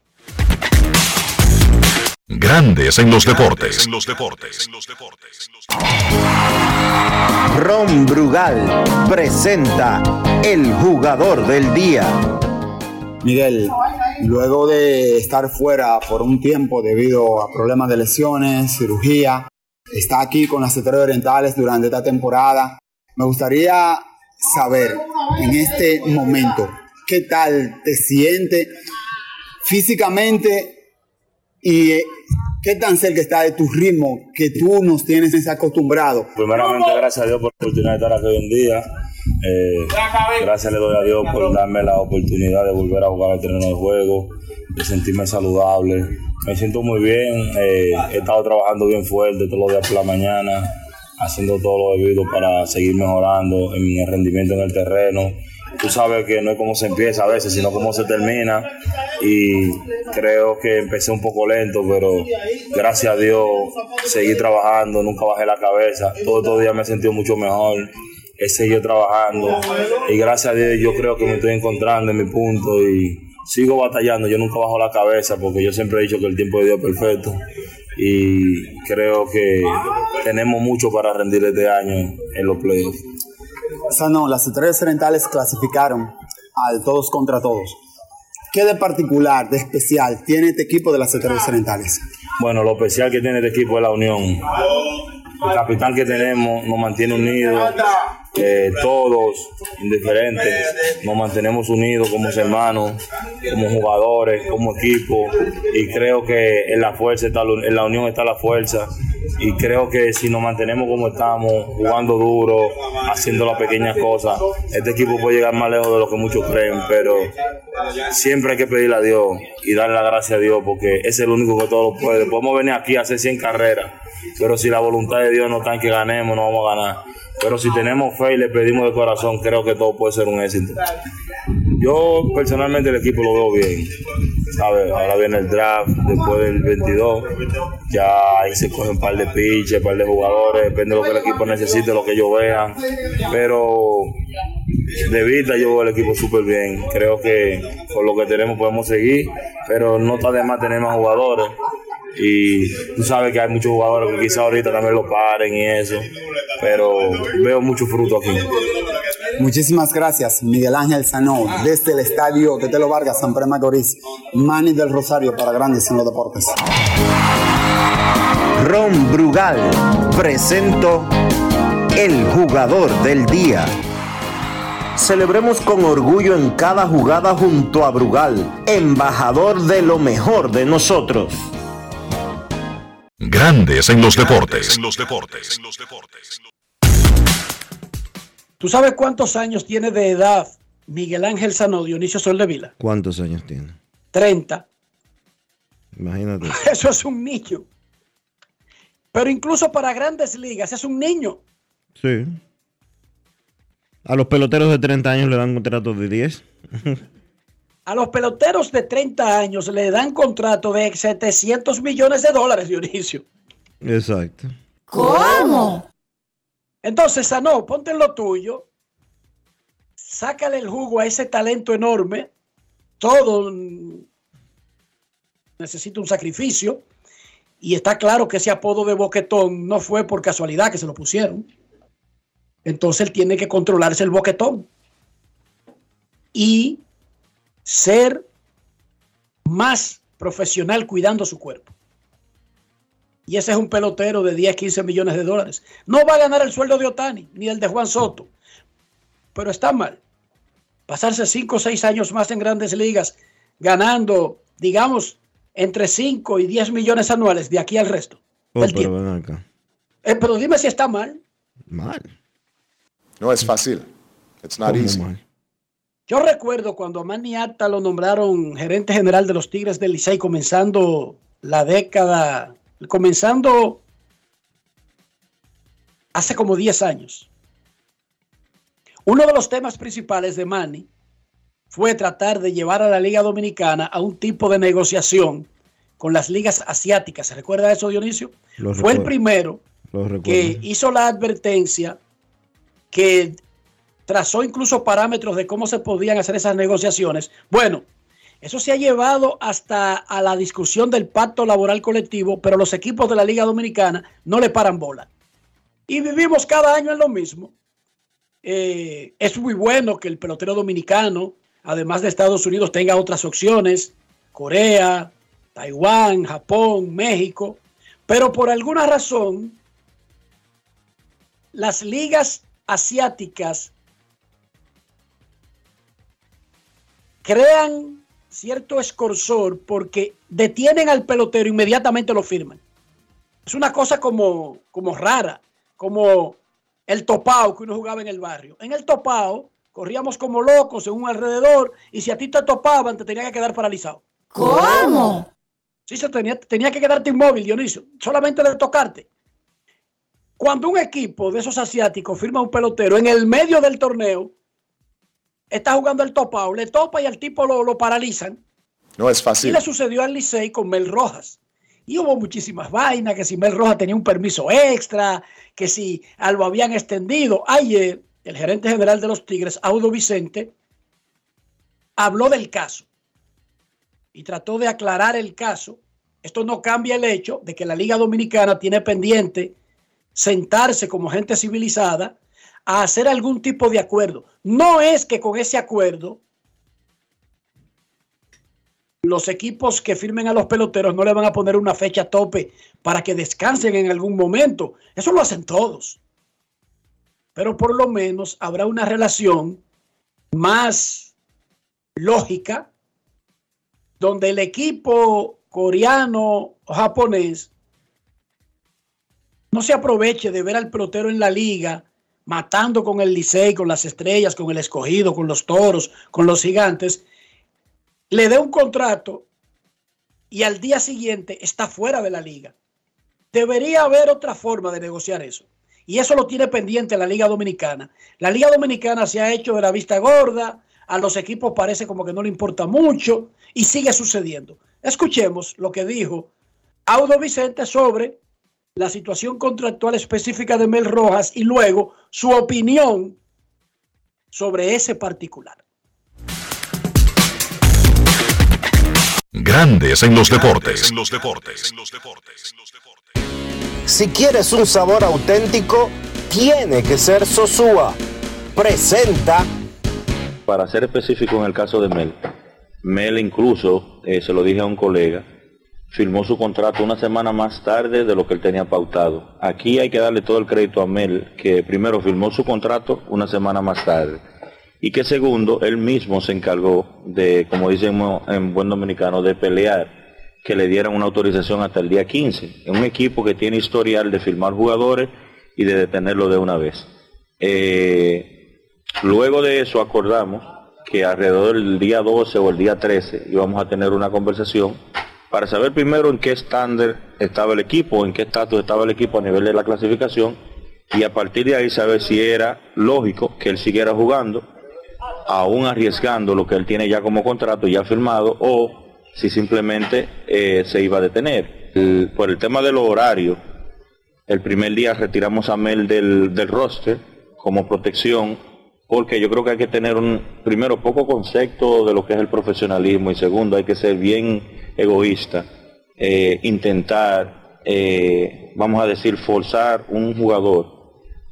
Speaker 3: Grandes en los deportes. En los deportes.
Speaker 1: Ron Brugal presenta el jugador del día.
Speaker 17: Miguel, luego de estar fuera por un tiempo debido a problemas de lesiones, cirugía, está aquí con las Estrellas Orientales durante esta temporada. Me gustaría saber en este momento qué tal te sientes físicamente y eh, qué tan cerca está de tu ritmo que tú nos tienes acostumbrado.
Speaker 18: Primeramente, gracias a Dios por la oportunidad de estar aquí hoy en día. Eh, gracias le doy a Dios por darme la oportunidad de volver a jugar el terreno de juego, de sentirme saludable. Me siento muy bien, eh, he estado trabajando bien fuerte todos los días por la mañana, haciendo todo lo debido para seguir mejorando en mi rendimiento en el terreno. Tú sabes que no es como se empieza a veces, sino como se termina. Y creo que empecé un poco lento, pero gracias a Dios seguí trabajando, nunca bajé la cabeza. Todos estos días me he sentido mucho mejor he seguido trabajando y gracias a Dios yo creo que me estoy encontrando en mi punto y sigo batallando, yo nunca bajo la cabeza porque yo siempre he dicho que el tiempo de Dios es perfecto y creo que tenemos mucho para rendir este año en los playoffs.
Speaker 17: O sea, no, las estrellas orientales clasificaron al todos contra todos. ¿Qué de particular, de especial tiene este equipo de las estrellas orientales?
Speaker 18: Bueno, lo especial que tiene este equipo es la unión. El capitán que tenemos nos mantiene unidos eh, todos, indiferentes, nos mantenemos unidos como hermanos, como jugadores, como equipo, y creo que en la fuerza está, en la unión está la fuerza, y creo que si nos mantenemos como estamos, jugando duro, haciendo las pequeñas cosas, este equipo puede llegar más lejos de lo que muchos creen, pero siempre hay que pedirle a Dios y darle la gracia a Dios, porque es el único que todo lo puede. Podemos venir aquí a hacer 100 carreras, pero si la voluntad de Dios no está en que ganemos, no vamos a ganar. Pero si tenemos fe y le pedimos de corazón, creo que todo puede ser un éxito. Yo personalmente el equipo lo veo bien. ¿sabes? Ahora viene el draft después del 22. Ya ahí se cogen un par de pitches, un par de jugadores, depende de lo que el equipo necesite, lo que ellos vean. Pero de vista yo veo el equipo súper bien. Creo que con lo que tenemos podemos seguir, pero no está de más tener más jugadores y tú sabes que hay muchos jugadores que quizá ahorita también lo paren y eso, pero veo mucho fruto aquí.
Speaker 17: Muchísimas gracias, Miguel Ángel Sanó, desde el estadio Tetelo Vargas, San Pedro Macorís, Manny del Rosario para Grandes en los Deportes.
Speaker 1: Ron Brugal presento el jugador del día. Celebremos con orgullo en cada jugada junto a Brugal, embajador de lo mejor de nosotros.
Speaker 3: Grandes en los deportes. En los deportes.
Speaker 4: ¿Tú sabes cuántos años tiene de edad Miguel Ángel Sanó Dionisio Soldevila?
Speaker 1: ¿Cuántos años tiene?
Speaker 4: 30.
Speaker 1: Imagínate.
Speaker 4: Eso es un niño. Pero incluso para grandes ligas es un niño.
Speaker 1: Sí. A los peloteros de 30 años le dan contratos de 10.
Speaker 4: A los peloteros de 30 años le dan contrato de 700 millones de dólares, Dionisio.
Speaker 1: Exacto.
Speaker 4: ¿Cómo? Entonces, Sanó, ponte en lo tuyo. Sácale el jugo a ese talento enorme. Todo necesita un sacrificio. Y está claro que ese apodo de boquetón no fue por casualidad que se lo pusieron. Entonces él tiene que controlarse el boquetón. y ser más profesional cuidando su cuerpo. Y ese es un pelotero de 10, 15 millones de dólares. No va a ganar el sueldo de Otani, ni el de Juan Soto. Pero está mal. Pasarse 5 o 6 años más en grandes ligas, ganando, digamos, entre 5 y 10 millones anuales de aquí al resto.
Speaker 19: Oh,
Speaker 4: del
Speaker 19: pero
Speaker 4: tiempo.
Speaker 19: acá.
Speaker 4: Eh, pero dime si está mal.
Speaker 19: Mal.
Speaker 7: No es fácil. It's not
Speaker 19: ¿Cómo
Speaker 7: easy.
Speaker 19: mal?
Speaker 4: Yo recuerdo cuando a Manny Acta lo nombraron gerente general de los Tigres del Licey comenzando la década, comenzando hace como 10 años. Uno de los temas principales de Manny fue tratar de llevar a la Liga Dominicana a un tipo de negociación con las ligas asiáticas. ¿Se recuerda eso, Dionisio? Fue el primero que hizo la advertencia, que trazó incluso parámetros de cómo se podían hacer esas negociaciones. Bueno, eso se ha llevado hasta a la discusión del pacto laboral colectivo, pero los equipos de la Liga Dominicana no le paran bola. Y vivimos cada año en lo mismo. Eh, es muy bueno que el pelotero dominicano, además de Estados Unidos, tenga otras opciones, Corea, Taiwán, Japón, México, pero por alguna razón las ligas asiáticas crean cierto escorsor porque detienen al pelotero e inmediatamente lo firman. Es una cosa como, como rara, como el topao que uno jugaba en el barrio. En el topao corríamos como locos en un alrededor y si a ti te topaban te tenía que quedar paralizado.
Speaker 20: ¿Cómo?
Speaker 4: Sí, se tenía, tenía que quedarte inmóvil, Dionisio, solamente de tocarte. Cuando un equipo de esos asiáticos firma un pelotero en el medio del torneo, está jugando el topao, le topa y al tipo lo, lo paralizan.
Speaker 7: No es
Speaker 4: Y
Speaker 7: fácil.
Speaker 4: le sucedió al Licey con Mel Rojas. Y hubo muchísimas vainas, que si Mel Rojas tenía un permiso extra, que si lo habían extendido. Ayer, el gerente general de los Tigres, Audo Vicente, habló del caso y trató de aclarar el caso. Esto no cambia el hecho de que la Liga Dominicana tiene pendiente sentarse como gente civilizada a hacer algún tipo de acuerdo. No es que con ese acuerdo los equipos que firmen a los peloteros no le van a poner una fecha tope para que descansen en algún momento. Eso lo hacen todos. Pero por lo menos habrá una relación más lógica donde el equipo coreano o japonés no se aproveche de ver al pelotero en la liga matando con el Licey, con las estrellas, con el escogido, con los toros, con los gigantes, le dé un contrato y al día siguiente está fuera de la liga. Debería haber otra forma de negociar eso. Y eso lo tiene pendiente la Liga Dominicana. La Liga Dominicana se ha hecho de la vista gorda, a los equipos parece como que no le importa mucho y sigue sucediendo. Escuchemos lo que dijo Audo Vicente sobre la situación contractual específica de Mel Rojas y luego su opinión sobre ese particular.
Speaker 3: Grandes en los deportes. En los deportes.
Speaker 1: Si quieres un sabor auténtico, tiene que ser Sosúa. Presenta.
Speaker 21: Para ser específico en el caso de Mel, Mel incluso, eh, se lo dije a un colega, firmó su contrato una semana más tarde de lo que él tenía pautado. Aquí hay que darle todo el crédito a Mel, que primero firmó su contrato una semana más tarde. Y que segundo, él mismo se encargó de, como dicen en buen dominicano, de pelear que le dieran una autorización hasta el día 15. En un equipo que tiene historial de firmar jugadores y de detenerlo de una vez. Eh, luego de eso acordamos que alrededor del día 12 o el día 13 íbamos a tener una conversación para saber primero en qué estándar estaba el equipo, en qué estatus estaba el equipo a nivel de la clasificación y a partir de ahí saber si era lógico que él siguiera jugando, aún arriesgando lo que él tiene ya como contrato ya firmado o si simplemente eh, se iba a detener. Por el tema de los horarios, el primer día retiramos a Mel del, del roster como protección, porque yo creo que hay que tener un, primero, poco concepto de lo que es el profesionalismo y segundo, hay que ser bien egoísta, eh, intentar, eh, vamos a decir, forzar un jugador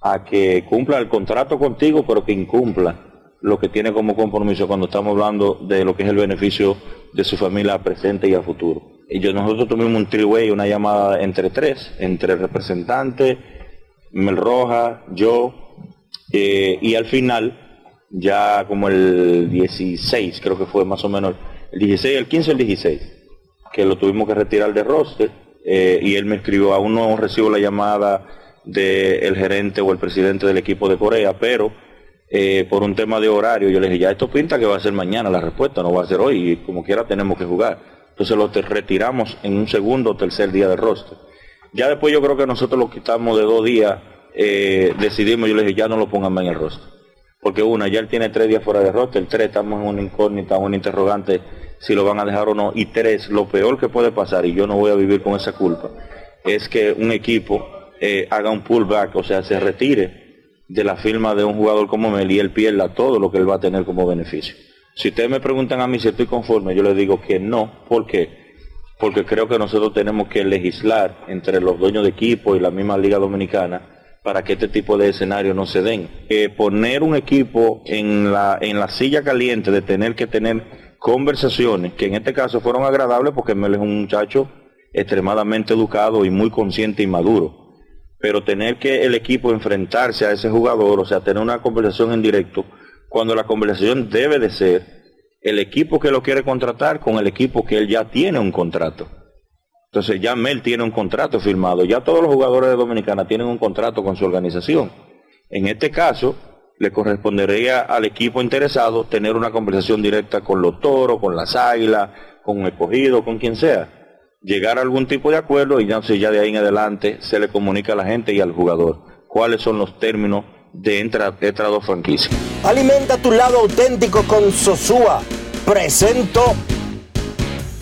Speaker 21: a que cumpla el contrato contigo, pero que incumpla lo que tiene como compromiso cuando estamos hablando de lo que es el beneficio de su familia presente y a futuro. Y yo, nosotros tuvimos un triway, una llamada entre tres, entre el representante, Mel Roja, yo, eh, y al final, ya como el 16, creo que fue más o menos, el 16, el 15 el 16, que lo tuvimos que retirar de roster, eh, y él me escribió, aún no recibo la llamada del gerente o el presidente del equipo de Corea, pero eh, por un tema de horario, yo le dije, ya esto pinta que va a ser mañana la respuesta, no va a ser hoy, y como quiera tenemos que jugar. Entonces lo retiramos en un segundo o tercer día de roster. Ya después yo creo que nosotros lo quitamos de dos días, eh, decidimos, yo le dije, ya no lo pongan más en el roster. Porque una, ya él tiene tres días fuera de roster, tres, estamos en una incógnita, un interrogante si lo van a dejar o no. Y tres, lo peor que puede pasar, y yo no voy a vivir con esa culpa, es que un equipo eh, haga un pullback, o sea, se retire de la firma de un jugador como Mel y él pierda todo lo que él va a tener como beneficio. Si ustedes me preguntan a mí si estoy conforme, yo les digo que no. ¿Por qué? Porque creo que nosotros tenemos que legislar entre los dueños de equipo y la misma Liga Dominicana para que este tipo de escenarios no se den. Eh, poner un equipo en la, en la silla caliente de tener que tener conversaciones, que en este caso fueron agradables porque Mel es un muchacho extremadamente educado y muy consciente y maduro pero tener que el equipo enfrentarse a ese jugador, o sea, tener una conversación en directo, cuando la conversación debe de ser el equipo que lo quiere contratar con el equipo que él ya tiene un contrato. Entonces ya Mel tiene un contrato firmado, ya todos los jugadores de Dominicana tienen un contrato con su organización. En este caso, le correspondería al equipo interesado tener una conversación directa con los toros, con las águilas, con un escogido, con quien sea llegar a algún tipo de acuerdo y entonces ya de ahí en adelante se le comunica a la gente y al jugador cuáles son los términos de entre estas dos franquicias.
Speaker 1: Alimenta tu lado auténtico con Sosúa. Presento.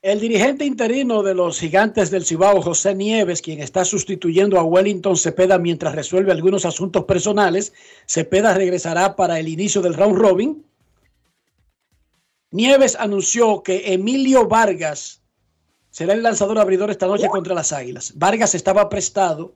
Speaker 4: El dirigente interino de los gigantes del Cibao, José Nieves, quien está sustituyendo a Wellington Cepeda mientras resuelve algunos asuntos personales, Cepeda regresará para el inicio del round robin Nieves anunció que Emilio Vargas será el lanzador abridor esta noche contra las Águilas. Vargas estaba prestado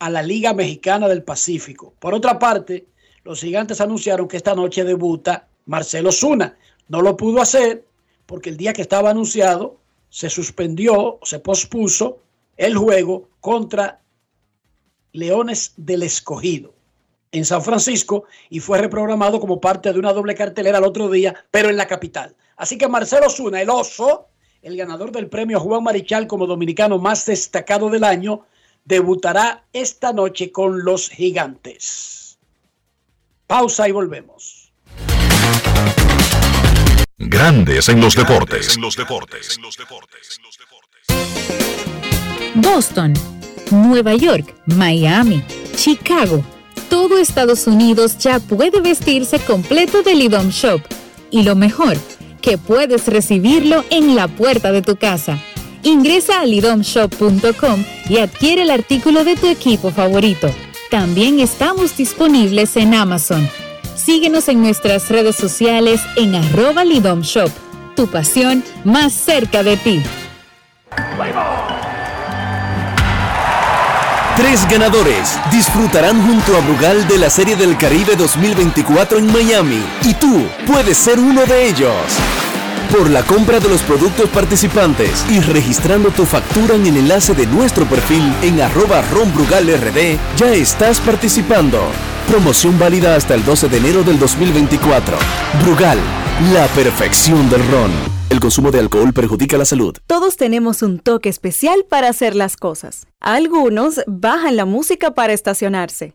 Speaker 4: a la Liga Mexicana del Pacífico. Por otra parte, los gigantes anunciaron que esta noche debuta Marcelo Zuna. No lo pudo hacer porque el día que estaba anunciado se suspendió, se pospuso el juego contra Leones del Escogido en San Francisco y fue reprogramado como parte de una doble cartelera el otro día, pero en la capital. Así que Marcelo Zuna, el oso, el ganador del premio Juan Marichal como dominicano más destacado del año, debutará esta noche con los gigantes. Pausa y volvemos.
Speaker 3: Grandes en los deportes. En los deportes.
Speaker 22: Boston, Nueva York, Miami, Chicago todo Estados Unidos ya puede vestirse completo del IDOM Shop. Y lo mejor, que puedes recibirlo en la puerta de tu casa. Ingresa a lidomshop.com y adquiere el artículo de tu equipo favorito. También estamos disponibles en Amazon. Síguenos en nuestras redes sociales en arroba lidomshop. Tu pasión más cerca de ti.
Speaker 23: Tres ganadores disfrutarán junto a Brugal de la Serie del Caribe 2024 en Miami y tú puedes ser uno de ellos. Por la compra de los productos participantes y registrando tu factura en el enlace de nuestro perfil en arroba ronbrugalrd, ya estás participando. Promoción válida hasta el 12 de enero del 2024. Brugal, la perfección del ron. El consumo de alcohol perjudica la salud.
Speaker 10: Todos tenemos un toque especial para hacer las cosas. Algunos bajan la música para estacionarse.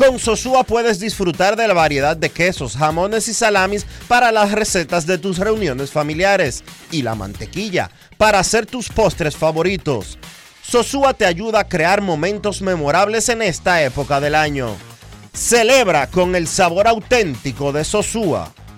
Speaker 1: Con Sosúa puedes disfrutar de la variedad de quesos, jamones y salamis para las recetas de tus reuniones familiares y la mantequilla para hacer tus postres favoritos. Sosúa te ayuda a crear momentos memorables en esta época del año. Celebra con el sabor auténtico de Sosúa.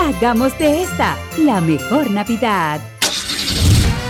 Speaker 24: Hagamos de esta la mejor Navidad.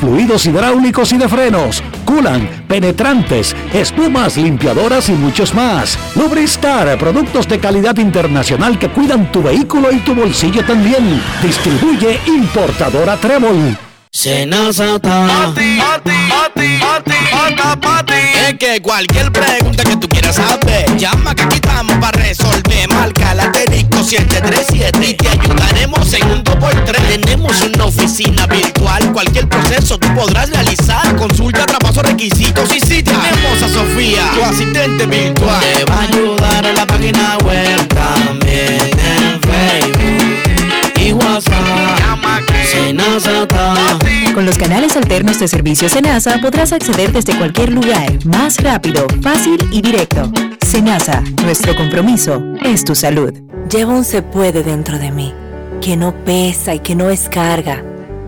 Speaker 25: fluidos hidráulicos y de frenos, culan, penetrantes, espumas, limpiadoras y muchos más. Lubristar, productos de calidad internacional que cuidan tu vehículo y tu bolsillo también. Distribuye importadora Trébol.
Speaker 26: Es que cualquier pregunta que tú quieras saber, llama que aquí estamos para resolver. Marca la disco 737 y te ayudaremos en un 2x3. Tenemos una oficina virtual, cualquier proceso tú podrás realizar. Consulta, traspaso, requisitos y si tenemos a Sofía, tu asistente virtual. Te va a ayudar a la página web también en Facebook y WhatsApp.
Speaker 24: Con los canales alternos de servicio Senasa podrás acceder desde cualquier lugar, más rápido, fácil y directo. Senasa, nuestro compromiso es tu salud.
Speaker 27: Llevo un se puede dentro de mí, que no pesa y que no es carga,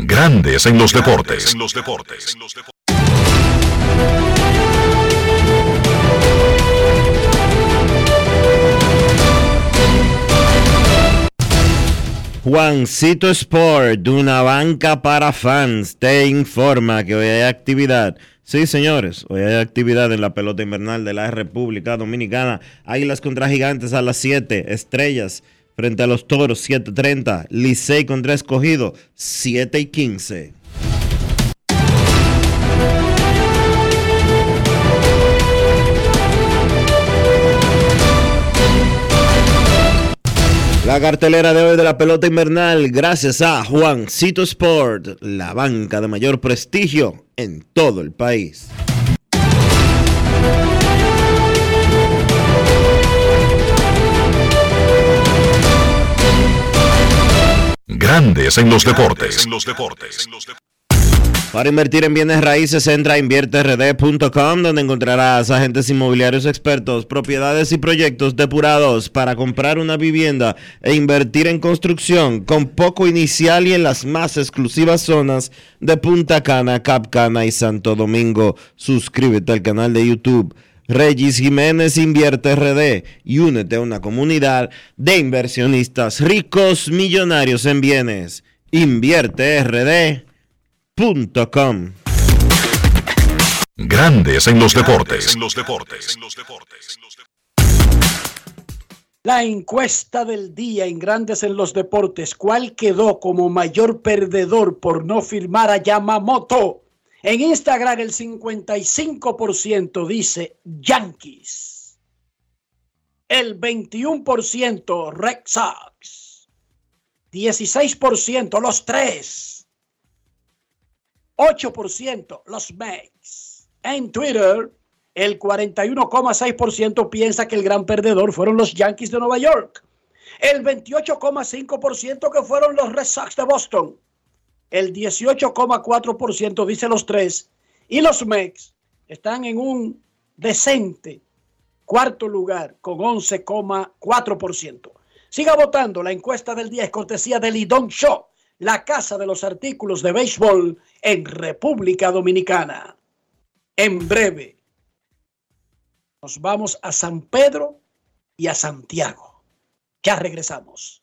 Speaker 3: Grandes en los deportes. En los deportes.
Speaker 1: Juancito Sport, de una banca para fans, te informa que hoy hay actividad. Sí, señores, hoy hay actividad en la pelota invernal de la República Dominicana. Águilas contra Gigantes a las 7, Estrellas frente a los Toros 7.30, Licey contra Escogido 7 y 15. La cartelera de hoy de la pelota invernal, gracias a Juancito Sport, la banca de mayor prestigio en todo el país.
Speaker 3: Grandes en los deportes. En los deportes.
Speaker 1: Para invertir en bienes raíces, entra a invierterd.com, donde encontrarás agentes inmobiliarios expertos, propiedades y proyectos depurados para comprar una vivienda e invertir en construcción con poco inicial y en las más exclusivas zonas de Punta Cana, Capcana y Santo Domingo. Suscríbete al canal de YouTube. Regis Jiménez Invierte RD y únete a una comunidad de inversionistas ricos millonarios en bienes. Invierte RD Com.
Speaker 3: Grandes en los deportes. En los deportes.
Speaker 4: La encuesta del día en Grandes en los Deportes. ¿Cuál quedó como mayor perdedor por no firmar a Yamamoto? En Instagram el 55% dice Yankees. El 21% Red Sox. 16% los tres. 8% los Mets. En Twitter, el 41,6% piensa que el gran perdedor fueron los Yankees de Nueva York. El 28,5% que fueron los Red Sox de Boston. El 18,4% dice los tres. Y los Mets están en un decente cuarto lugar con 11,4%. Siga votando. La encuesta del día es cortesía del Lidón Show la Casa de los Artículos de Béisbol en República Dominicana. En breve, nos vamos a San Pedro y a Santiago. Ya regresamos.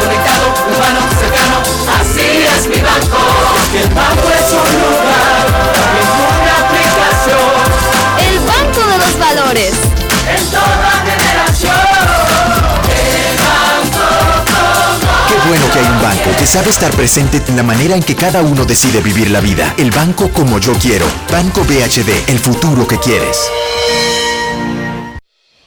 Speaker 8: Conectado, humano, cercano, así es mi banco. el banco es un lugar, es una aplicación.
Speaker 5: El Banco de los Valores.
Speaker 8: En toda generación. El banco
Speaker 15: Qué bueno que hay un banco que sabe estar presente en la manera en que cada uno decide vivir la vida. El banco como yo quiero. Banco BHD, el futuro que quieres.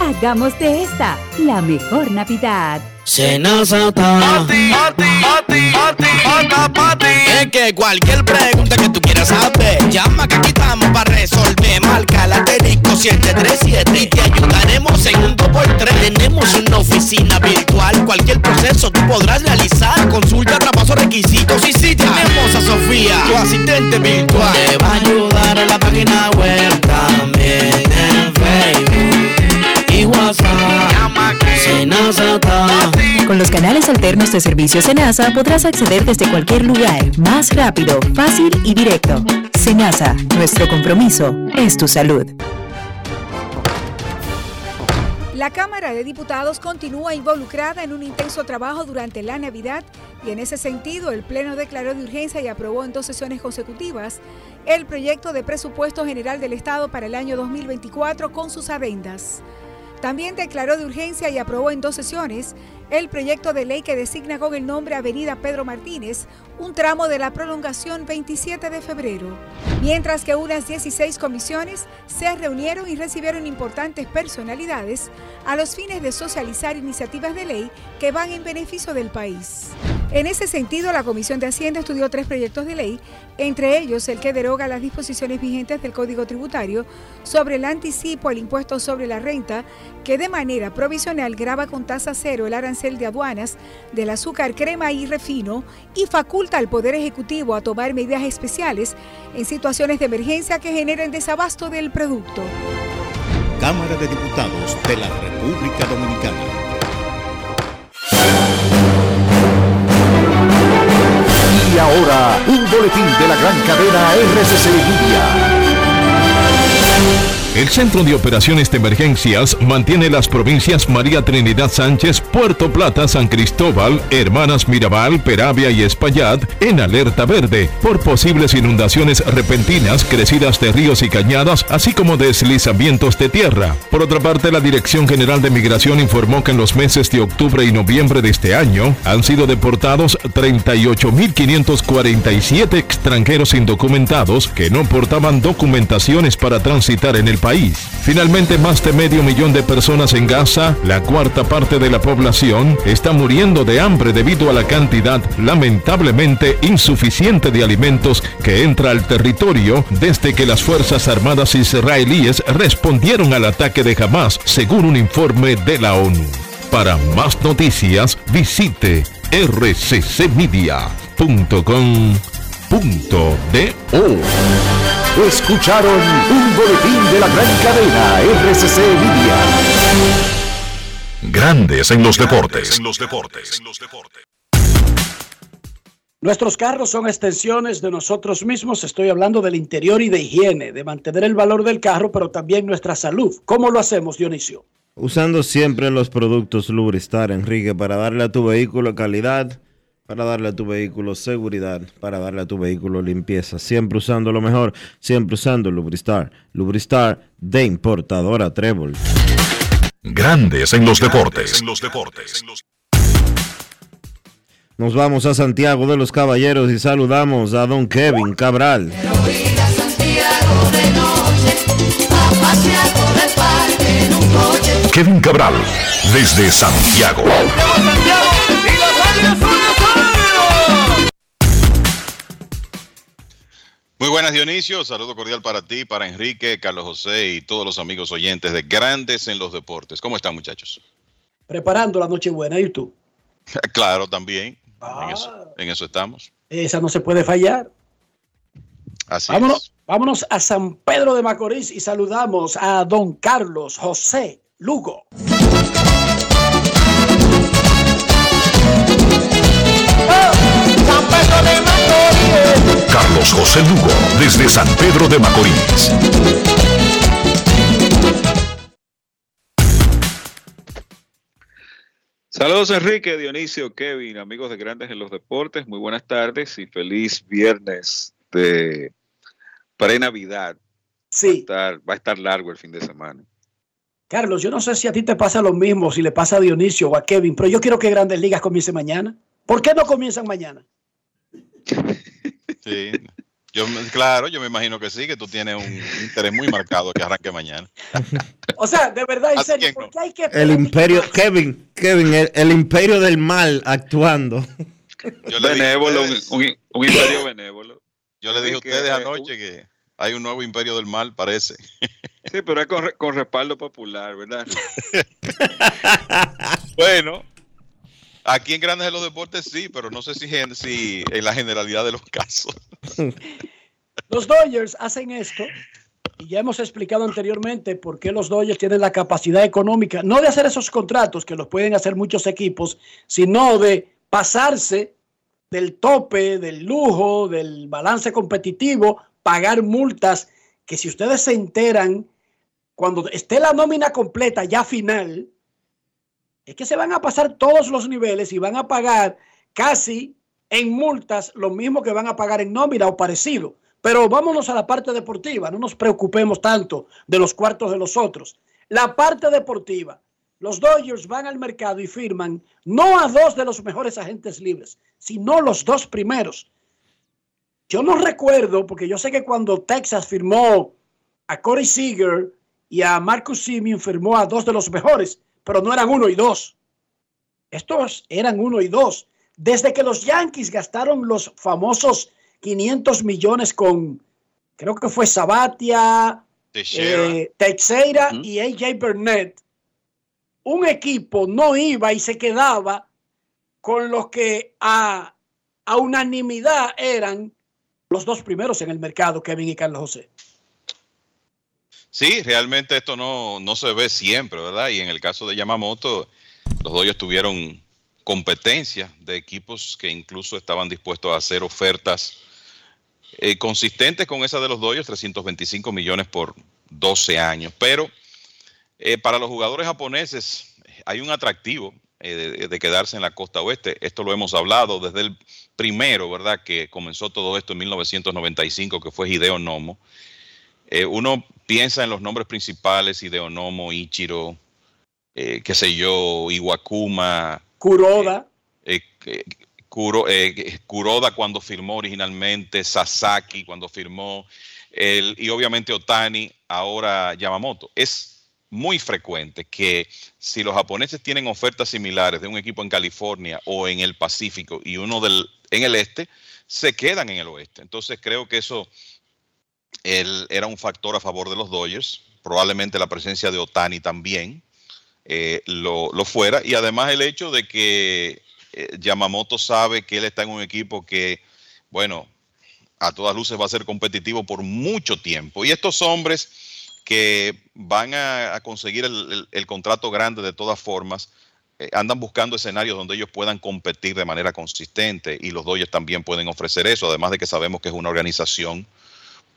Speaker 24: Hagamos de esta la mejor Navidad.
Speaker 26: Senazata. Pati, pati, pati, pati, Es que cualquier pregunta que tú quieras saber, llama que aquí estamos para resolver. Marca la 737 y te ayudaremos en un 2x3. Tenemos una oficina virtual, cualquier proceso tú podrás realizar. Consulta, traspaso, requisitos y si tenemos a Sofía, tu asistente virtual. Te va a ayudar en la página web
Speaker 24: los canales alternos de servicio Senasa podrás acceder desde cualquier lugar, más rápido, fácil y directo. Senasa, nuestro compromiso es tu salud.
Speaker 11: La Cámara de Diputados continúa involucrada en un intenso trabajo durante la Navidad y en ese sentido el Pleno declaró de urgencia y aprobó en dos sesiones consecutivas el proyecto de presupuesto general del Estado para el año 2024 con sus adendas. También declaró de urgencia y aprobó en dos sesiones el proyecto de ley que designa con el nombre Avenida Pedro Martínez un tramo de la prolongación 27 de febrero, mientras que unas 16 comisiones se reunieron y recibieron importantes personalidades a los fines de socializar iniciativas de ley que van en beneficio del país. En ese sentido, la Comisión de Hacienda estudió tres proyectos de ley, entre ellos el que deroga las disposiciones vigentes del Código Tributario sobre el anticipo al impuesto sobre la renta, que de manera provisional graba con tasa cero el arancel de aduanas del azúcar, crema y refino y faculta al Poder Ejecutivo a tomar medidas especiales en situaciones de emergencia que generen desabasto del producto.
Speaker 16: Cámara de Diputados de la República Dominicana.
Speaker 14: Y ahora, un boletín de la gran cadena RCC Libia. El Centro de Operaciones de Emergencias mantiene las provincias María Trinidad Sánchez, Puerto Plata, San Cristóbal, Hermanas Mirabal, Peravia y Espaillat en alerta verde por posibles inundaciones repentinas, crecidas de ríos y cañadas, así como deslizamientos de tierra. Por otra parte, la Dirección General de Migración informó que en los meses de octubre y noviembre de este año han sido deportados 38.547 extranjeros indocumentados que no portaban documentaciones para transitar en el país. Finalmente, más de medio millón de personas en Gaza, la cuarta parte de la población, está muriendo de hambre debido a la cantidad lamentablemente insuficiente de alimentos que entra al territorio desde que las Fuerzas Armadas israelíes respondieron al ataque de Hamas, según un informe de la ONU. Para más noticias, visite rccmedia.com.do. Escucharon un boletín de la gran cadena RCC Media. Grandes en los deportes. En los deportes.
Speaker 4: Nuestros carros son extensiones de nosotros mismos. Estoy hablando del interior y de higiene, de mantener el valor del carro, pero también nuestra salud. ¿Cómo lo hacemos, Dionisio?
Speaker 1: Usando siempre los productos Lubristar, Enrique, para darle a tu vehículo calidad para darle a tu vehículo seguridad, para darle a tu vehículo limpieza. Siempre usando lo mejor, siempre usando Lubristar. Lubristar de importadora Trébol.
Speaker 14: Grandes en los deportes. En los deportes.
Speaker 1: Nos vamos a Santiago de los Caballeros y saludamos a don Kevin Cabral.
Speaker 14: Kevin Cabral, desde Santiago.
Speaker 28: Dionisio, saludo cordial para ti, para Enrique, Carlos José y todos los amigos oyentes de Grandes en los Deportes. ¿Cómo están muchachos?
Speaker 4: Preparando la noche buena, ¿y tú?
Speaker 28: claro, también. En, eso, estamos.
Speaker 4: Esa no se puede fallar.
Speaker 28: Así
Speaker 4: vámonos,
Speaker 28: es.
Speaker 4: Vámonos a San Pedro de Macorís y saludamos a don Carlos José Lugo.
Speaker 14: San Pedro de Macorís. Carlos José Lugo, desde San Pedro de Macorís.
Speaker 29: Saludos Enrique, Dionisio, Kevin, amigos de Grandes en los Deportes, muy buenas tardes y feliz viernes de pre-Navidad.
Speaker 4: Sí.
Speaker 29: Va a, estar, va a estar largo el fin de semana.
Speaker 4: Carlos, yo no sé si a ti te pasa lo mismo, si le pasa a Dionisio o a Kevin, pero yo quiero que Grandes Ligas comience mañana. ¿Por qué no comienzan mañana?
Speaker 28: Sí, yo, claro, yo me imagino que sí, que tú tienes un interés muy marcado que arranque mañana.
Speaker 4: O sea, de verdad, en serio, ¿por qué hay que
Speaker 1: El imperio, Kevin, Kevin, el, el imperio del mal actuando.
Speaker 29: Yo benévolo, un, un, un, imperio benévolo.
Speaker 28: Yo le dije a ustedes anoche que hay un nuevo imperio del mal, parece.
Speaker 29: Sí, pero es con, con respaldo popular, ¿verdad?
Speaker 28: bueno, Aquí en Grandes de los Deportes sí, pero no sé si, si en la generalidad de los casos.
Speaker 4: Los Dodgers hacen esto y ya hemos explicado anteriormente por qué los Dodgers tienen la capacidad económica, no de hacer esos contratos que los pueden hacer muchos equipos, sino de pasarse del tope, del lujo, del balance competitivo, pagar multas que si ustedes se enteran, cuando esté la nómina completa ya final, es que se van a pasar todos los niveles y van a pagar casi en multas lo mismo que van a pagar en nómina o parecido. Pero vámonos a la parte deportiva, no nos preocupemos tanto de los cuartos de los otros. La parte deportiva, los Dodgers van al mercado y firman no a dos de los mejores agentes libres, sino los dos primeros. Yo no recuerdo, porque yo sé que cuando Texas firmó a Corey Seager y a Marcus Simeon firmó a dos de los mejores, pero no eran uno y dos. Estos eran uno y dos. Desde que los Yankees gastaron los famosos 500 millones con, creo que fue Sabatia, Teixeira, eh, y AJ Burnett, un equipo no iba y se quedaba con los que a, a unanimidad eran los dos primeros en el mercado, Kevin y Carlos José.
Speaker 28: Sí, realmente esto no, no se ve siempre, ¿verdad? Y en el caso de Yamamoto, los Dodgers tuvieron competencia de equipos que incluso estaban dispuestos a hacer ofertas eh, consistentes con esa de los Dodgers, 325 millones por 12 años. Pero eh, para los jugadores japoneses hay un atractivo eh, de, de, quedarse en la costa oeste. Esto lo hemos hablado desde el primero, ¿verdad? Que comenzó todo esto en 1995, que fue Hideo Nomo. Uno piensa en los nombres principales, Ideonomo, Ichiro, eh, qué sé yo, Iwakuma.
Speaker 4: Kuroda.
Speaker 28: Eh, Kuro, Kuroda cuando firmó originalmente, Sasaki cuando firmó, el, y obviamente Otani, ahora Yamamoto. Es muy frecuente que si los japoneses tienen ofertas similares de un equipo en California o en el Pacífico y uno del, en el este, se quedan en el oeste. Entonces creo que eso él era un factor a favor de los Dodgers. Probablemente la presencia de Otani también eh, lo, lo, fuera. Y además el hecho de que eh, Yamamoto sabe que él está en un equipo que, bueno, a todas luces va a ser competitivo por mucho tiempo. Y estos hombres que van a, conseguir el, contrato grande de todas formas, eh, andan buscando escenarios donde ellos puedan competir de manera consistente y los Dodgers también pueden ofrecer eso, además de que sabemos que es una organización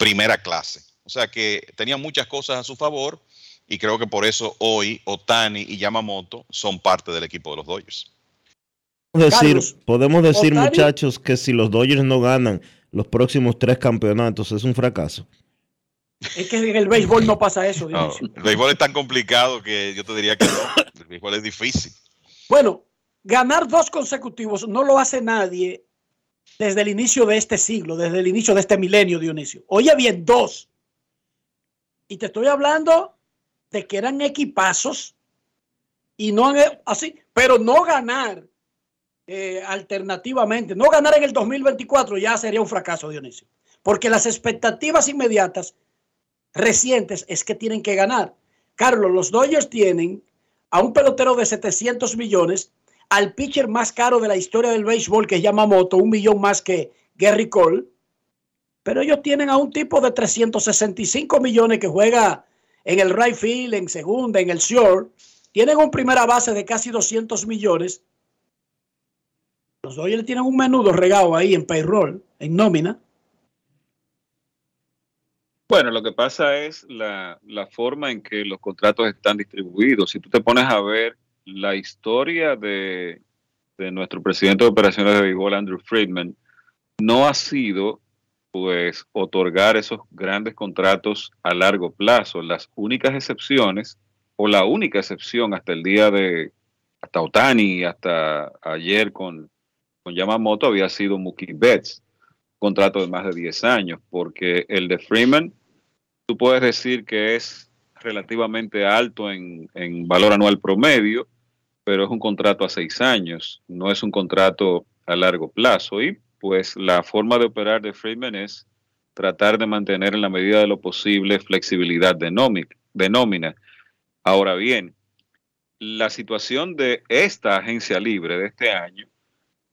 Speaker 28: primera clase. O sea que tenía muchas cosas a su favor y creo que por eso hoy Otani y Yamamoto son parte del equipo de los Dodgers.
Speaker 1: Podemos decir, Carlos, podemos decir Otani, muchachos, que si los Dodgers no ganan los próximos tres campeonatos es un fracaso.
Speaker 4: Es que en el béisbol no pasa eso.
Speaker 28: No, el béisbol es tan complicado que yo te diría que no. El béisbol es difícil.
Speaker 4: Bueno, ganar dos consecutivos no lo hace nadie desde el inicio de este siglo, desde el inicio de este milenio, Dionisio. Oye bien, dos. Y te estoy hablando de que eran equipazos y no así, pero no ganar eh, alternativamente, no ganar en el 2024 ya sería un fracaso, Dionisio. Porque las expectativas inmediatas recientes es que tienen que ganar. Carlos, los Dodgers tienen a un pelotero de 700 millones al pitcher más caro de la historia del béisbol, que es Yamamoto, un millón más que Gary Cole. Pero ellos tienen a un tipo de 365 millones que juega en el right field, en segunda, en el short. Tienen un primera base de casi 200 millones. Los Dodgers tienen un menudo regado ahí en payroll, en nómina.
Speaker 29: Bueno, lo que pasa es la, la, forma en que los contratos están distribuidos. Si tú te pones a ver la historia de, de nuestro presidente de operaciones de béisbol, Andrew Friedman, no ha sido pues otorgar esos grandes contratos a largo plazo. Las únicas excepciones, o la única excepción hasta el día de, hasta Otani, hasta ayer con, con Yamamoto, había sido Mookie Betts, contrato de más de 10 años, porque el de Freeman, tú puedes decir que es relativamente alto en, en valor anual promedio, pero es un contrato a seis años, no es un contrato a largo plazo. Y pues la forma de operar de Freeman es tratar de mantener en la medida de lo posible flexibilidad de, de nómina. Ahora bien, la situación de esta agencia libre de este año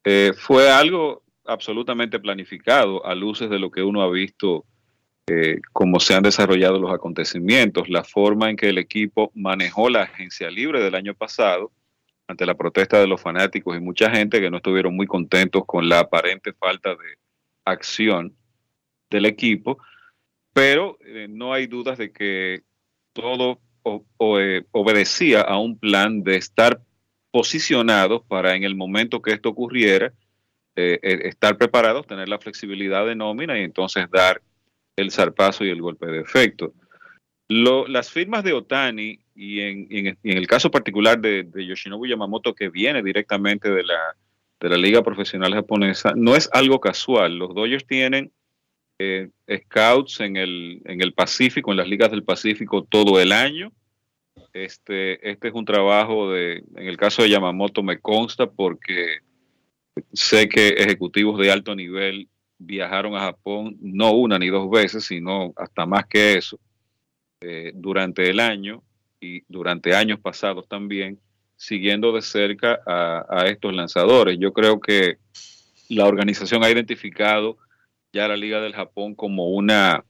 Speaker 29: eh, fue algo absolutamente planificado a luces de lo que uno ha visto, eh, cómo se han desarrollado los acontecimientos, la forma en que el equipo manejó la agencia libre del año pasado ante la protesta de los fanáticos y mucha gente que no estuvieron muy contentos con la aparente falta de acción del equipo, pero eh, no hay dudas de que todo eh, obedecía a un plan de estar posicionados para en el momento que esto ocurriera, eh, estar preparados, tener la flexibilidad de nómina y entonces dar el zarpazo y el golpe de efecto. Las firmas de Otani y en, el caso particular de, Yoshinobu Yamamoto, que viene directamente de la, de la Liga Profesional Japonesa, no es algo casual. Los Dodgers tienen eh, scouts en el, en el Pacífico, en las ligas del Pacífico todo el año. Este, este es un trabajo de, en el caso de Yamamoto me consta porque sé que ejecutivos de alto nivel viajaron a Japón no una ni dos veces, sino hasta más que eso, eh, durante el año y durante años pasados también, siguiendo de cerca a, estos lanzadores. Yo creo que la organización ha identificado ya la Liga del Japón como una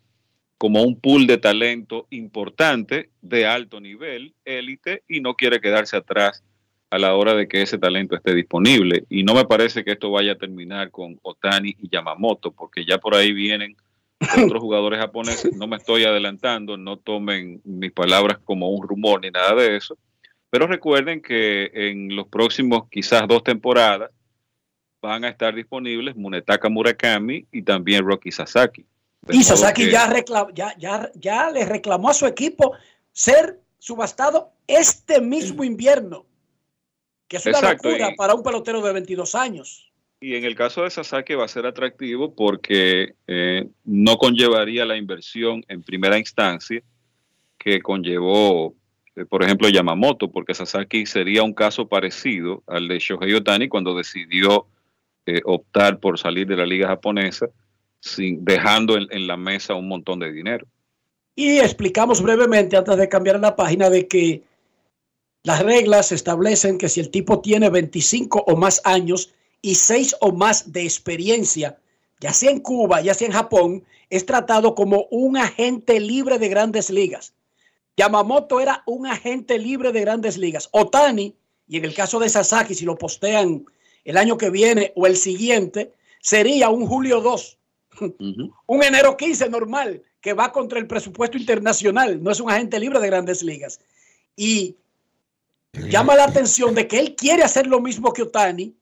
Speaker 29: como un pool de talento importante de alto nivel, élite, y no quiere quedarse atrás a la hora de que ese talento esté disponible. Y no me parece que esto vaya a terminar con Otani y Yamamoto, porque ya por ahí vienen otros jugadores japoneses, no me estoy adelantando, no tomen mis palabras como un rumor ni nada de eso, pero recuerden que en los próximos quizás dos temporadas van a estar disponibles Munetaka Murakami y también Rocky Sasaki.
Speaker 4: y Sasaki ya, ya, ya, ya le reclamó a su equipo ser subastado este mismo invierno, que es una locura para un pelotero de 22 años.
Speaker 29: Y en el caso de Sasaki va a ser atractivo porque eh, no conllevaría la inversión en primera instancia que conllevó, eh, por ejemplo, Yamamoto, porque Sasaki sería un caso parecido al de Shohei Otani cuando decidió eh, optar por salir de la liga japonesa, sin, dejando en, la mesa un montón de dinero.
Speaker 4: Y explicamos brevemente, antes de cambiar la página, de que las reglas establecen que si el tipo tiene 25 o más años, y seis o más de experiencia, ya sea en Cuba, ya sea en Japón, es tratado como un agente libre de grandes ligas. Yamamoto era un agente libre de grandes ligas. Otani, y en el caso de Sasaki, si lo postean el año que viene o el siguiente, sería un julio 2, un enero 15 normal, que va contra el presupuesto internacional, no es un agente libre de grandes ligas. Y llama la atención de que él quiere hacer lo mismo que Otani,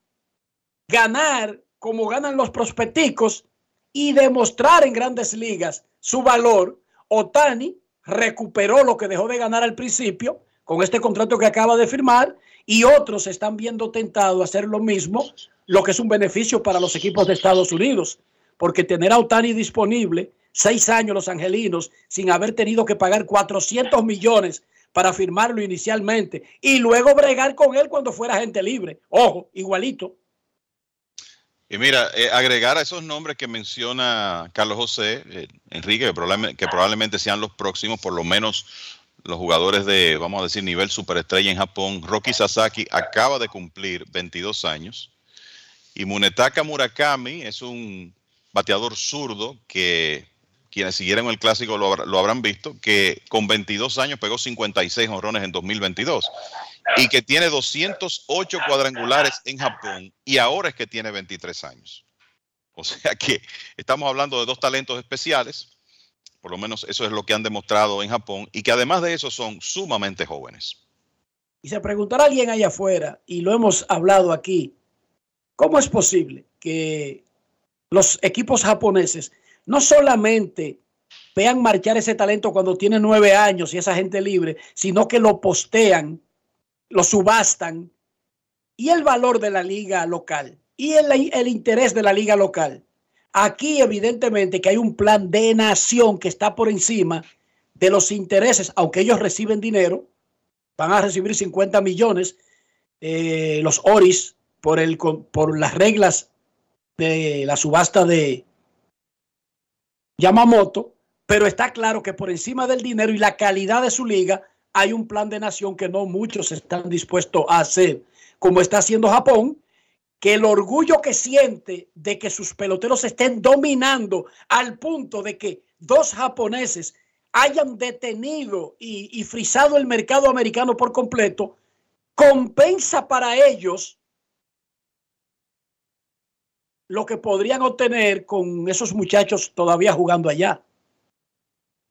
Speaker 4: ganar como ganan los prospecticos y demostrar en grandes ligas su valor, Otani recuperó lo que dejó de ganar al principio con este contrato que acaba de firmar y otros están viendo tentado a hacer lo mismo, lo que es un beneficio para los equipos de Estados Unidos, porque tener a Otani disponible, seis años los angelinos, sin haber tenido que pagar 400 millones para firmarlo inicialmente y luego bregar con él cuando fuera gente libre. Ojo, igualito.
Speaker 28: Y mira, eh, agregar a esos nombres que menciona Carlos José, eh, Enrique, que probablemente, sean los próximos, por lo menos los jugadores de, vamos a decir, nivel superestrella en Japón. Rocky Sasaki acaba de cumplir 22 años. Y Munetaka Murakami es un bateador zurdo que quienes siguieron el clásico lo, lo, habrán visto, que con 22 años pegó 56 honrones en 2022 y que tiene 208 cuadrangulares en Japón y ahora es que tiene 23 años. O sea que estamos hablando de dos talentos especiales, por lo menos eso es lo que han demostrado en Japón y que además de eso son sumamente jóvenes.
Speaker 4: Y se preguntará alguien allá afuera, y lo hemos hablado aquí, ¿cómo es posible que los equipos japoneses no solamente vean marchar ese talento cuando tiene nueve años y esa gente libre, sino que lo postean, lo subastan, y el valor de la liga local, y el, el interés de la liga local. Aquí evidentemente que hay un plan de nación que está por encima de los intereses, aunque ellos reciben dinero, van a recibir 50 millones eh, los Oris por, el, por las reglas de la subasta de Yamamoto, pero está claro que por encima del dinero y la calidad de su liga hay un plan de nación que no muchos están dispuestos a hacer, como está haciendo Japón, que el orgullo que siente de que sus peloteros estén dominando al punto de que dos japoneses hayan detenido y, y frisado el mercado americano por completo, compensa para ellos lo que podrían obtener con esos muchachos todavía jugando allá.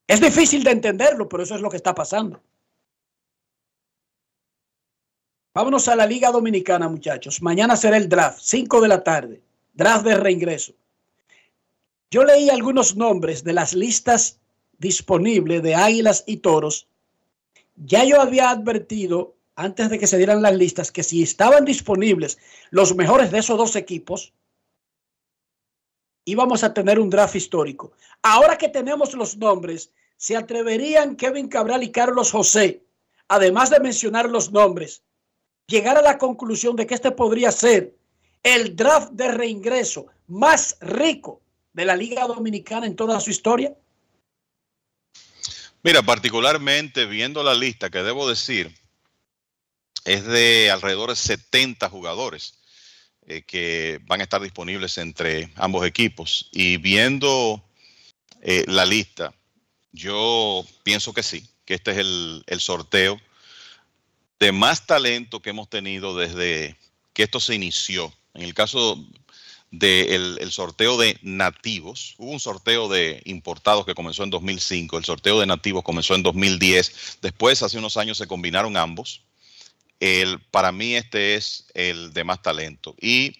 Speaker 4: Es difícil de entenderlo, pero eso es lo que está pasando. Vámonos a la Liga Dominicana, muchachos. Mañana será el draft, 5 de la tarde, draft de reingreso. Yo leí algunos nombres de las listas disponibles de Águilas y Toros. Ya yo había advertido antes de que se dieran las listas que si estaban disponibles los mejores de esos dos equipos, íbamos a tener un draft histórico. Ahora que tenemos los nombres, ¿se atreverían Kevin Cabral y Carlos José, además de mencionar los nombres, llegar a la conclusión de que este podría ser el draft de reingreso más rico de la Liga Dominicana en toda su historia?
Speaker 28: Mira, particularmente viendo la lista, que debo decir, es de alrededor de 70 jugadores eh, que van a estar disponibles entre ambos equipos. Y viendo eh, la lista, yo pienso que sí, que este es el, el sorteo de más talento que hemos tenido desde que esto se inició. En el caso del el sorteo de nativos, hubo un sorteo de importados que comenzó en 2005, el sorteo de nativos comenzó en 2010, después hace unos años se combinaron ambos. El, para mí este es el de más talento y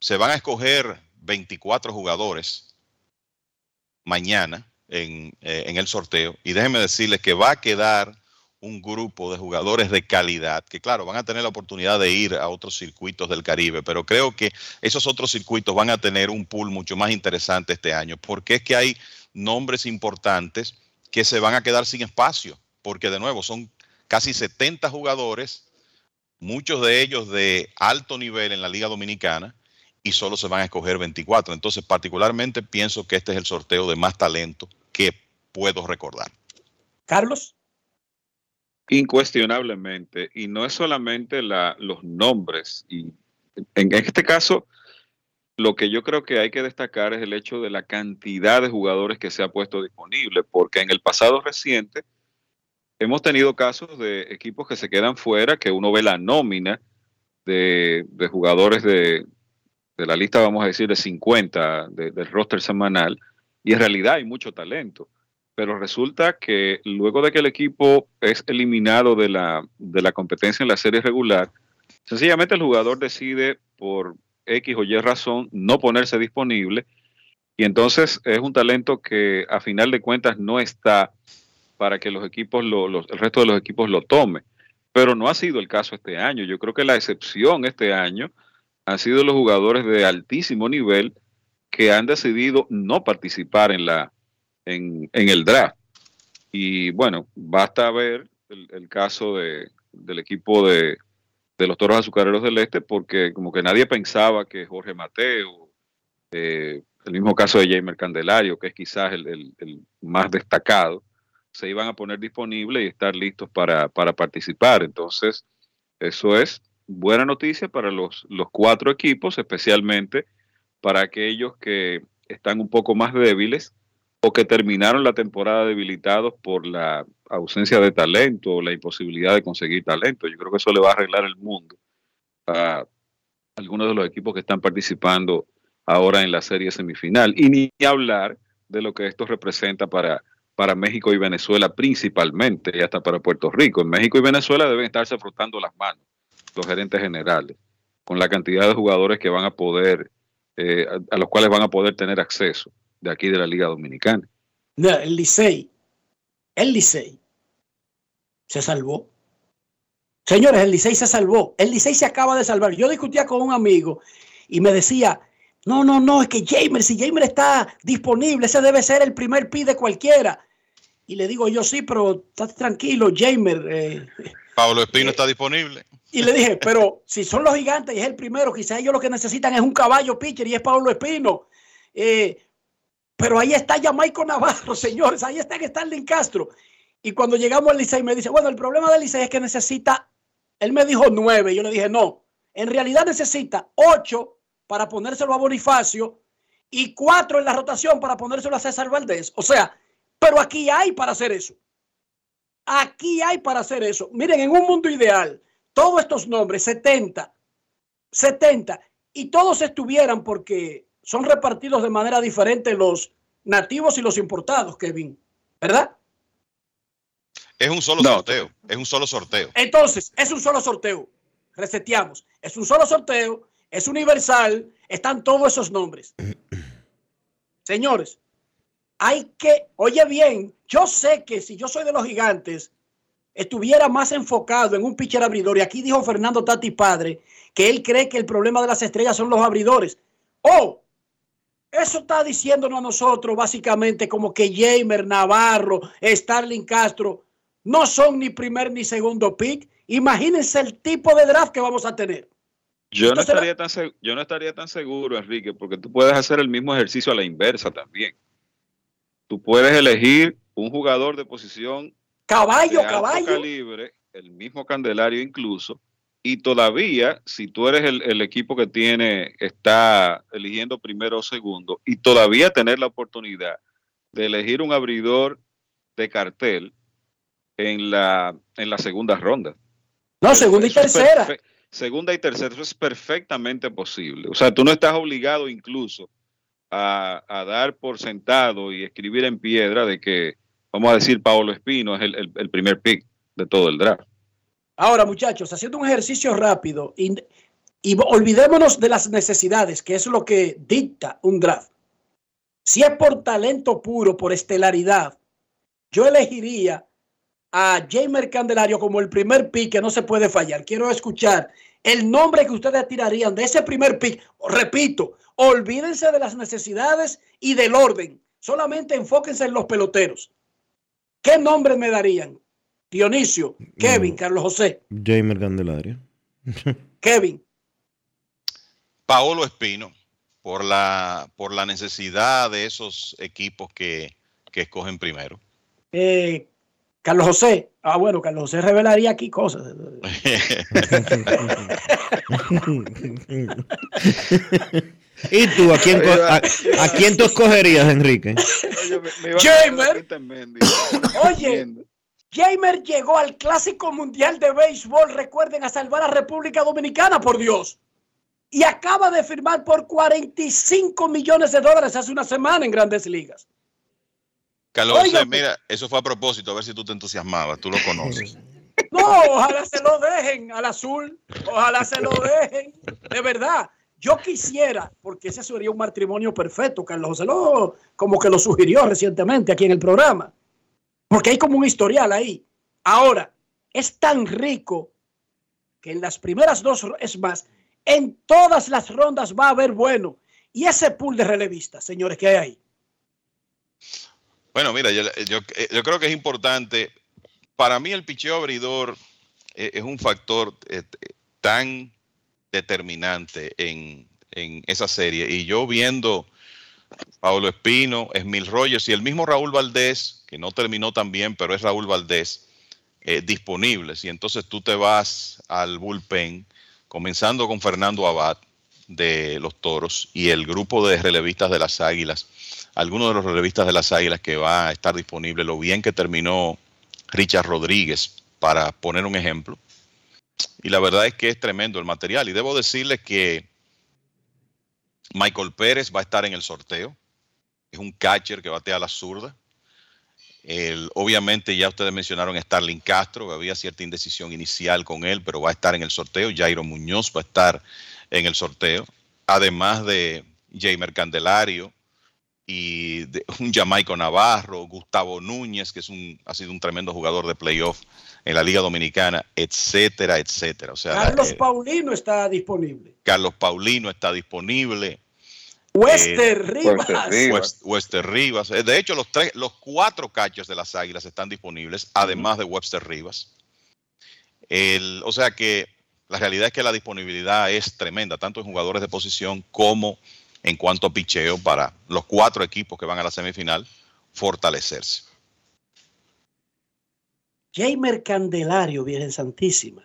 Speaker 28: se van a escoger 24 jugadores mañana en, eh, en el sorteo y déjenme decirles que va a quedar un grupo de jugadores de calidad, que claro, van a tener la oportunidad de ir a otros circuitos del Caribe, pero creo que esos otros circuitos van a tener un pool mucho más interesante este año, porque es que hay nombres importantes que se van a quedar sin espacio, porque de nuevo son casi 70 jugadores, muchos de ellos de alto nivel en la Liga Dominicana, y solo se van a escoger 24. Entonces, particularmente pienso que este es el sorteo de más talento que puedo recordar.
Speaker 4: Carlos.
Speaker 29: Incuestionablemente, y no es solamente la, los nombres, y en este caso, lo que yo creo que hay que destacar es el hecho de la cantidad de jugadores que se ha puesto disponible, porque en el pasado reciente hemos tenido casos de equipos que se quedan fuera, que uno ve la nómina de, de jugadores de, de, la lista, vamos a decir, de 50 del roster semanal, y en realidad hay mucho talento pero resulta que luego de que el equipo es eliminado de la, de la competencia en la serie regular, sencillamente el jugador decide por X o Y razón no ponerse disponible y entonces es un talento que a final de cuentas no está para que los equipos, lo, los, el resto de los equipos lo tome. Pero no ha sido el caso este año. Yo creo que la excepción este año han sido los jugadores de altísimo nivel que han decidido no participar en la, en, el draft. Y bueno, basta ver el, caso de, del equipo de, los Toros Azucareros del Este, porque como que nadie pensaba que Jorge Mateo, eh, el mismo caso de Jamer Candelario, que es quizás el, más destacado, se iban a poner disponibles y estar listos para, para, participar. Entonces, eso es buena noticia para los, los cuatro equipos, especialmente para aquellos que están un poco más débiles o que terminaron la temporada debilitados por la ausencia de talento o la imposibilidad de conseguir talento. Yo creo que eso le va a arreglar el mundo a algunos de los equipos que están participando ahora en la serie semifinal. Y ni hablar de lo que esto representa para para México y Venezuela principalmente, y hasta para Puerto Rico. En México y Venezuela deben estarse frotando las manos los gerentes generales, con la cantidad de jugadores que van a poder, eh, a, a los cuales van a poder tener acceso de aquí de la Liga Dominicana.
Speaker 4: No, el Licey, el Licey se salvó. Señores, el Licey se salvó. El Licey se acaba de salvar. Yo discutía con un amigo y me decía, no, no, no, es que Jamer, si Jamer está disponible, ese debe ser el primer pi de cualquiera. Y le digo yo, sí, pero estás tranquilo, Jamer. Eh,
Speaker 28: Pablo Espino está disponible.
Speaker 4: y le dije, pero si son los gigantes y es el primero, quizás ellos lo que necesitan es un caballo pitcher y es Pablo Espino. Eh, pero ahí está Jamaico Navarro, señores, ahí está Starling Castro. Y cuando llegamos al Licey me dice, bueno, el problema del Licey es que necesita, él me dijo nueve, yo le dije, no, en realidad necesita ocho para ponérselo a Bonifacio y cuatro en la rotación para ponérselo a César Valdés. O sea, pero aquí hay para hacer eso. Aquí hay para hacer eso. Miren, en un mundo ideal, todos estos nombres, 70, 70, y todos estuvieran porque son repartidos de manera diferente los nativos y los importados, Kevin. ¿Verdad?
Speaker 28: Es un solo sorteo. Es un solo sorteo.
Speaker 4: Entonces, es un solo sorteo. Reseteamos. Es un solo sorteo, es universal, están todos esos nombres. Señores, hay que, oye bien, yo sé que si yo soy de los gigantes, estuviera más enfocado en un pitcher abridor, y aquí dijo Fernando Tati Padre, que él cree que el problema de las estrellas son los abridores. Oh, eso está diciéndonos a nosotros básicamente como que Jamer, Navarro, Starling Castro no son ni primer ni segundo pick. Imagínense el tipo de draft que vamos a tener.
Speaker 29: Yo no, estaría tan yo no estaría tan seguro, Enrique, porque tú puedes hacer el mismo ejercicio a la inversa también. Tú puedes elegir un jugador de posición
Speaker 4: caballo,
Speaker 29: de alto
Speaker 4: caballo,
Speaker 29: calibre, el mismo Candelario incluso, y todavía, si tú eres el, el, equipo que tiene, está eligiendo primero o segundo, y todavía tener la oportunidad de elegir un abridor de cartel en la, en la segunda ronda.
Speaker 4: No, segunda y tercera.
Speaker 29: Segunda y tercera, eso es perfectamente posible. O sea, tú no estás obligado incluso a, a dar por sentado y escribir en piedra de que, vamos a decir, Paolo Espino es el, el, el primer pick de todo el draft.
Speaker 4: Ahora, muchachos, haciendo un ejercicio rápido y, olvidémonos de las necesidades, que es lo que dicta un draft. Si es por talento puro, por estelaridad, yo elegiría a Jamer Candelario como el primer pick que no se puede fallar. Quiero escuchar el nombre que ustedes tirarían de ese primer pick. Repito, olvídense de las necesidades y del orden. Solamente enfóquense en los peloteros. ¿Qué nombre me darían? Dionisio, Kevin, no. Carlos José.
Speaker 1: Jamer Candelario.
Speaker 4: Kevin.
Speaker 28: Paolo Espino, por la, por la necesidad de esos equipos que, que escogen primero.
Speaker 4: Eh, Carlos José. Ah, bueno, Carlos José revelaría aquí cosas.
Speaker 1: ¿Y tú? ¿A quién, a, a quién tú escogerías, Enrique?
Speaker 4: Jamer. Oye, Jamer llegó al Clásico Mundial de Béisbol, recuerden, a salvar a República Dominicana, por Dios. Y acaba de firmar por 45 millones de dólares hace una semana en Grandes Ligas.
Speaker 28: Carlos, Oiga, mira, eso fue a propósito, a ver si tú te entusiasmabas, tú lo conoces.
Speaker 4: No, ojalá se lo dejen al azul, ojalá se lo dejen, de verdad. Yo quisiera, porque ese sería un matrimonio perfecto, Carlos José lo, como que lo sugirió recientemente aquí en el programa, porque hay como un historial ahí. Ahora, es tan rico que en las primeras dos, es más, en todas las rondas va a haber bueno. Y ese pool de relevistas, señores, que hay ahí.
Speaker 28: Bueno, mira, yo, yo, creo que es importante. Para mí el picheo abridor es, es un factor eh, tan determinante en, en, esa serie. Y yo viendo Pablo Espino, Esmil Rogers y el mismo Raúl Valdés, que no terminó tan bien, pero es Raúl Valdés, eh, disponibles. Y entonces tú te vas al bullpen, comenzando con Fernando Abad de los Toros y el grupo de relevistas de las Águilas algunos de los relevistas de las Águilas que va a estar disponible, lo bien que terminó Richard Rodríguez, para poner un ejemplo. Y la verdad es que es tremendo el material. Y debo decirles que Michael Pérez va a estar en el sorteo. Es un catcher que batea a la zurda. El, obviamente ya ustedes mencionaron a Starling Castro, había cierta indecisión inicial con él, pero va a estar en el sorteo. Jairo Muñoz va a estar en el sorteo, además de Jamer Candelario y de, un Jamaico Navarro, Gustavo Núñez, que es un, ha sido un tremendo jugador de playoff en la Liga Dominicana, etcétera, etcétera. O sea,
Speaker 4: Carlos
Speaker 28: eh,
Speaker 4: Paulino está disponible.
Speaker 28: Carlos Paulino está disponible.
Speaker 4: Wester
Speaker 28: Eh,
Speaker 4: Rivas.
Speaker 28: West- Webster Rivas. Eh, De hecho, los tres, los cuatro cachos de las Águilas están disponibles, además de Webster Rivas. El- o sea que la realidad es que la disponibilidad es tremenda, tanto en jugadores de posición como en cuanto a picheo para los cuatro equipos que van a la semifinal fortalecerse.
Speaker 4: Jamer Candelario, Virgen Santísima.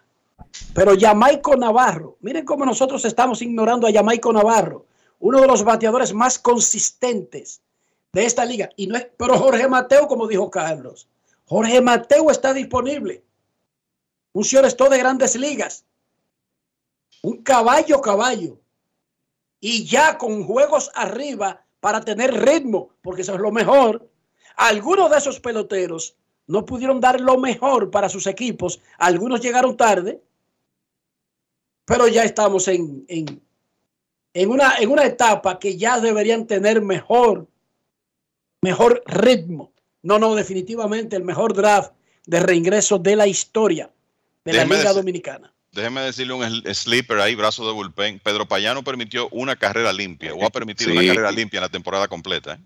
Speaker 4: Pero Jamaico Navarro, miren cómo nosotros estamos ignorando a Jamaico Navarro, uno de los bateadores más consistentes de esta liga. Y no es, pero Jorge Mateo, como dijo Carlos, Jorge Mateo está disponible. Un shortstop de grandes ligas. Un caballo, caballo. Y ya con juegos arriba para tener ritmo, porque eso es lo mejor. Algunos de esos peloteros no pudieron dar lo mejor para sus equipos. Algunos llegaron tarde, pero ya estamos en, en, en una, en una etapa que ya deberían tener mejor, mejor ritmo. No, no, definitivamente el mejor draft de reingreso de la historia de la Liga Dominicana.
Speaker 28: Déjeme decirle un sl- sleeper ahí, brazo de bullpen. Pedro Payano permitió una carrera limpia, o ha permitido
Speaker 29: Sí.
Speaker 28: una carrera limpia en la temporada completa. ¿eh?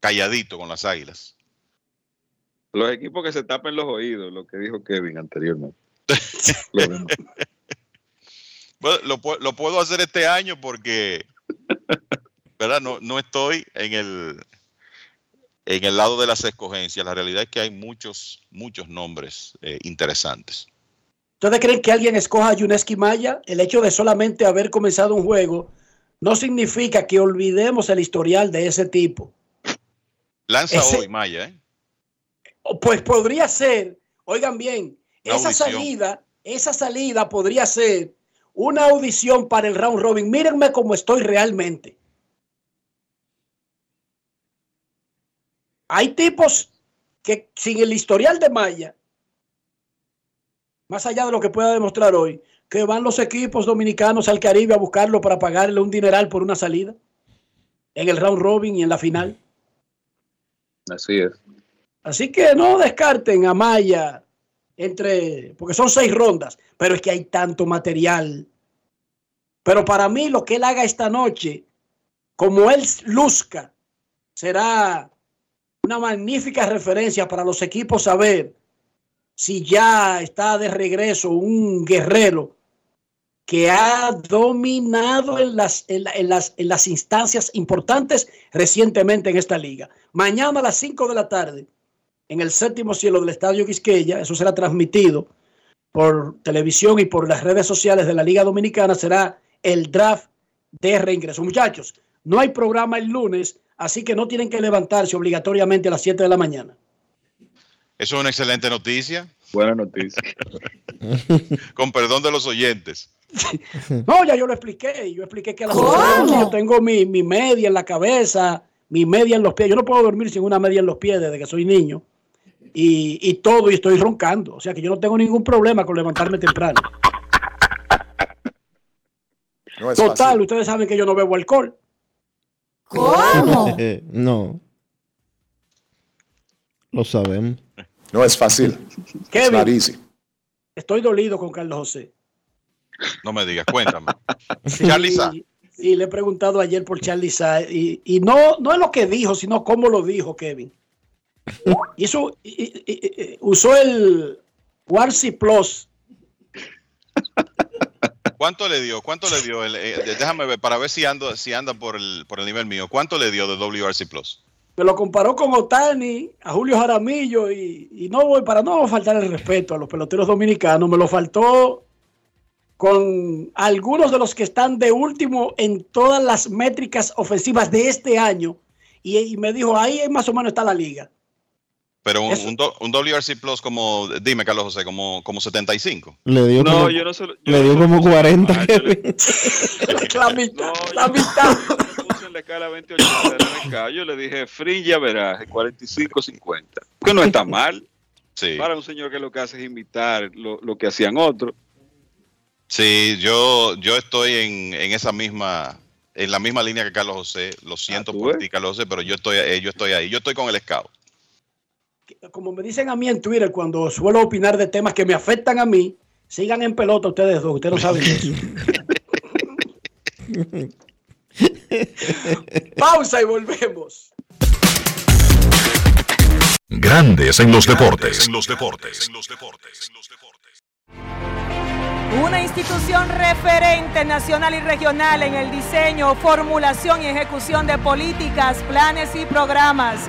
Speaker 28: Calladito con las águilas.
Speaker 29: Los equipos que se tapen los oídos, lo que dijo Kevin anteriormente. Lo.
Speaker 28: Bueno, lo, pu- lo puedo hacer este año porque, ¿verdad? No, no estoy en el, en el lado de las escogencias. La realidad es que hay muchos, muchos nombres eh, interesantes.
Speaker 4: ¿Ustedes creen que alguien escoja a Yuneski Maya? El hecho de solamente haber comenzado un juego no significa que olvidemos el historial de ese tipo.
Speaker 28: Lanza
Speaker 4: Ese-
Speaker 28: hoy, Maya, ¿eh?
Speaker 4: Pues podría ser, oigan bien, esa
Speaker 28: audición.
Speaker 4: salida, esa salida podría ser una audición para el round robin. Mírenme cómo estoy realmente. Hay tipos que sin el historial de Maya, más allá de lo que pueda demostrar hoy, que van los equipos dominicanos al Caribe a buscarlo para pagarle un dineral por una salida en el round robin y en la final.
Speaker 29: Así es.
Speaker 4: Así que no descarten a Maya entre, porque son seis rondas, pero es que hay tanto material. Pero para mí lo que él haga esta noche, como él luzca, será una magnífica referencia para los equipos saber si ya está de regreso un guerrero que ha dominado en las, en, la- las, en las instancias importantes recientemente en esta liga. Mañana a las 5 de la tarde, en el séptimo cielo del Estadio Quisqueya, eso será transmitido por televisión y por las redes sociales de la Liga Dominicana, será el draft de reingreso. Muchachos, no hay programa el lunes, así que no tienen que levantarse obligatoriamente a las 7 de la mañana.
Speaker 28: Eso es una excelente noticia.
Speaker 29: Buena noticia.
Speaker 28: Con perdón de los oyentes.
Speaker 4: No, ya yo lo expliqué. Yo expliqué que a las
Speaker 28: ¿Cómo?
Speaker 4: 11 de la noche yo tengo mi, mi media en la cabeza, mi media en los pies. Yo no puedo dormir sin una media en los pies desde que soy niño. Y, y todo, y estoy roncando. O sea que yo no tengo ningún problema con levantarme temprano.
Speaker 30: No es
Speaker 4: Total,
Speaker 30: fácil.
Speaker 4: ustedes saben que yo no bebo alcohol.
Speaker 1: no. Lo sabemos.
Speaker 30: No es fácil.
Speaker 4: Kevin. Estoy dolido con Carlos José.
Speaker 28: No me digas, cuéntame. Charlie Sa.
Speaker 4: Y, y le he preguntado ayer por Charlie Sa y, y no, no es lo que dijo, sino cómo lo dijo Kevin. Hizo, y- y- usó el Warsi Plus.
Speaker 28: ¿Cuánto le dio? ¿Cuánto le dio? el- eh, déjame ver para ver si ando, si anda por el, por el nivel mío. ¿Cuánto le dio de WRC Plus?
Speaker 4: Me lo comparó con Otani, a Julio Jaramillo y, y no voy para no faltar el respeto a los peloteros dominicanos, me lo faltó con algunos de los que están de último en todas las métricas ofensivas de este año y, y me dijo, ahí más o menos está la liga.
Speaker 28: Pero un, un, do- un WRC Plus como, dime Carlos José, como, como 75.
Speaker 1: Le dio
Speaker 29: No,
Speaker 1: como,
Speaker 29: yo no se lo- yo
Speaker 1: le dio como
Speaker 29: puse
Speaker 1: 40.
Speaker 29: mal, yo le-
Speaker 1: Kevin.
Speaker 4: la mitad, la mitad.
Speaker 29: precio en la escala 28 del mercado, yo le dije, ya verás, 45.50. Que no está mal.
Speaker 28: Sí.
Speaker 29: Para un señor que lo que hace es imitar lo, lo que hacían otros.
Speaker 28: Sí, yo, yo estoy en, en esa misma, en la misma línea que Carlos José. Lo siento
Speaker 29: ¿tú
Speaker 28: por ti, Carlos José, pero yo estoy, eh, yo estoy ahí. Yo estoy con el scout.
Speaker 4: Como me dicen a mí en Twitter cuando suelo opinar de temas que me afectan a mí, sigan en pelota ustedes dos, ustedes no saben eso. Pausa y volvemos.
Speaker 3: Grandes en los deportes. En los deportes.
Speaker 31: Una institución referente nacional y regional en el diseño, formulación y ejecución de políticas, planes y programas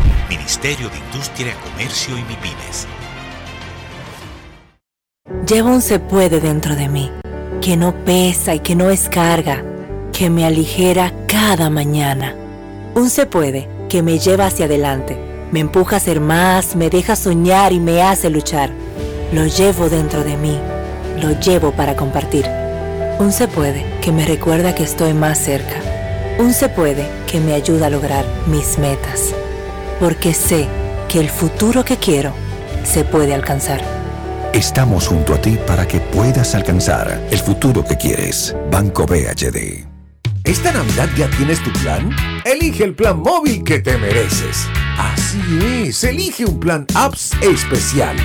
Speaker 32: Ministerio de Industria, Comercio y MIPIMES.
Speaker 27: Llevo un se puede dentro de mí, que no pesa y que no es carga, que me aligera cada mañana. Un se puede que me lleva hacia adelante, me empuja a ser más, me deja soñar y me hace luchar. Lo llevo dentro de mí, lo llevo para compartir. Un se puede que me recuerda que estoy más cerca. Un se puede que me ayuda a lograr mis metas. Porque sé que el futuro que quiero se puede alcanzar.
Speaker 9: Estamos junto a ti para que puedas alcanzar el futuro que quieres. Banco BHD.
Speaker 33: ¿Esta Navidad ya tienes tu plan? Elige el plan móvil que te mereces. Así es, elige un plan apps especial.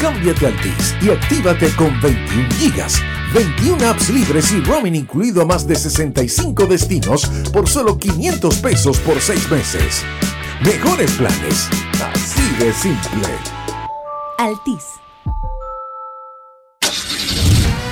Speaker 33: Cámbiate a Altis y actívate con 21 gigas, 21 apps libres y roaming incluido a más de 65 destinos por solo 500 pesos por 6 meses. Mejores planes, así de simple.
Speaker 27: Altis.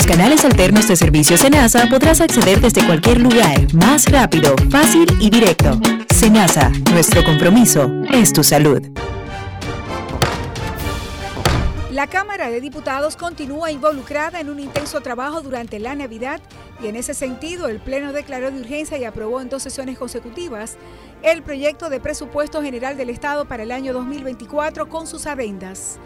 Speaker 34: los canales alternos de servicio Senasa podrás acceder desde cualquier lugar, más rápido, fácil y directo. Senasa, nuestro compromiso es tu salud.
Speaker 11: La Cámara de Diputados continúa involucrada en un intenso trabajo durante la Navidad y en ese sentido el Pleno declaró de urgencia y aprobó en dos sesiones consecutivas el proyecto de presupuesto general del Estado para el año 2024 con sus adendas.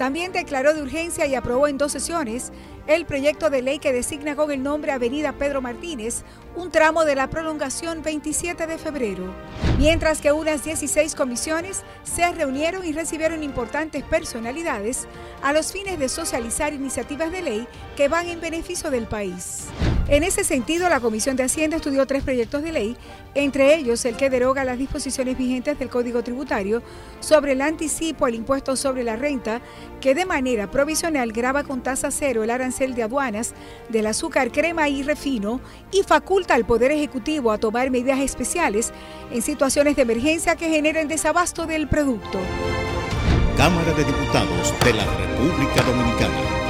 Speaker 11: También declaró de urgencia y aprobó en dos sesiones el proyecto de ley que designa con el nombre Avenida Pedro Martínez un tramo de la prolongación 27 de febrero. Mientras que unas 16 comisiones se reunieron y recibieron importantes personalidades a los fines de socializar iniciativas de ley que van en beneficio del país. En ese sentido, la Comisión de Hacienda estudió tres proyectos de ley, entre ellos el que deroga las disposiciones vigentes del Código Tributario sobre el anticipo al impuesto sobre la renta, que de manera provisional graba con tasa cero el arancel de aduanas del azúcar, crema y refino y faculta al Poder Ejecutivo a tomar medidas especiales en situaciones de emergencia que generen desabasto del producto.
Speaker 35: Cámara de Diputados de la República Dominicana.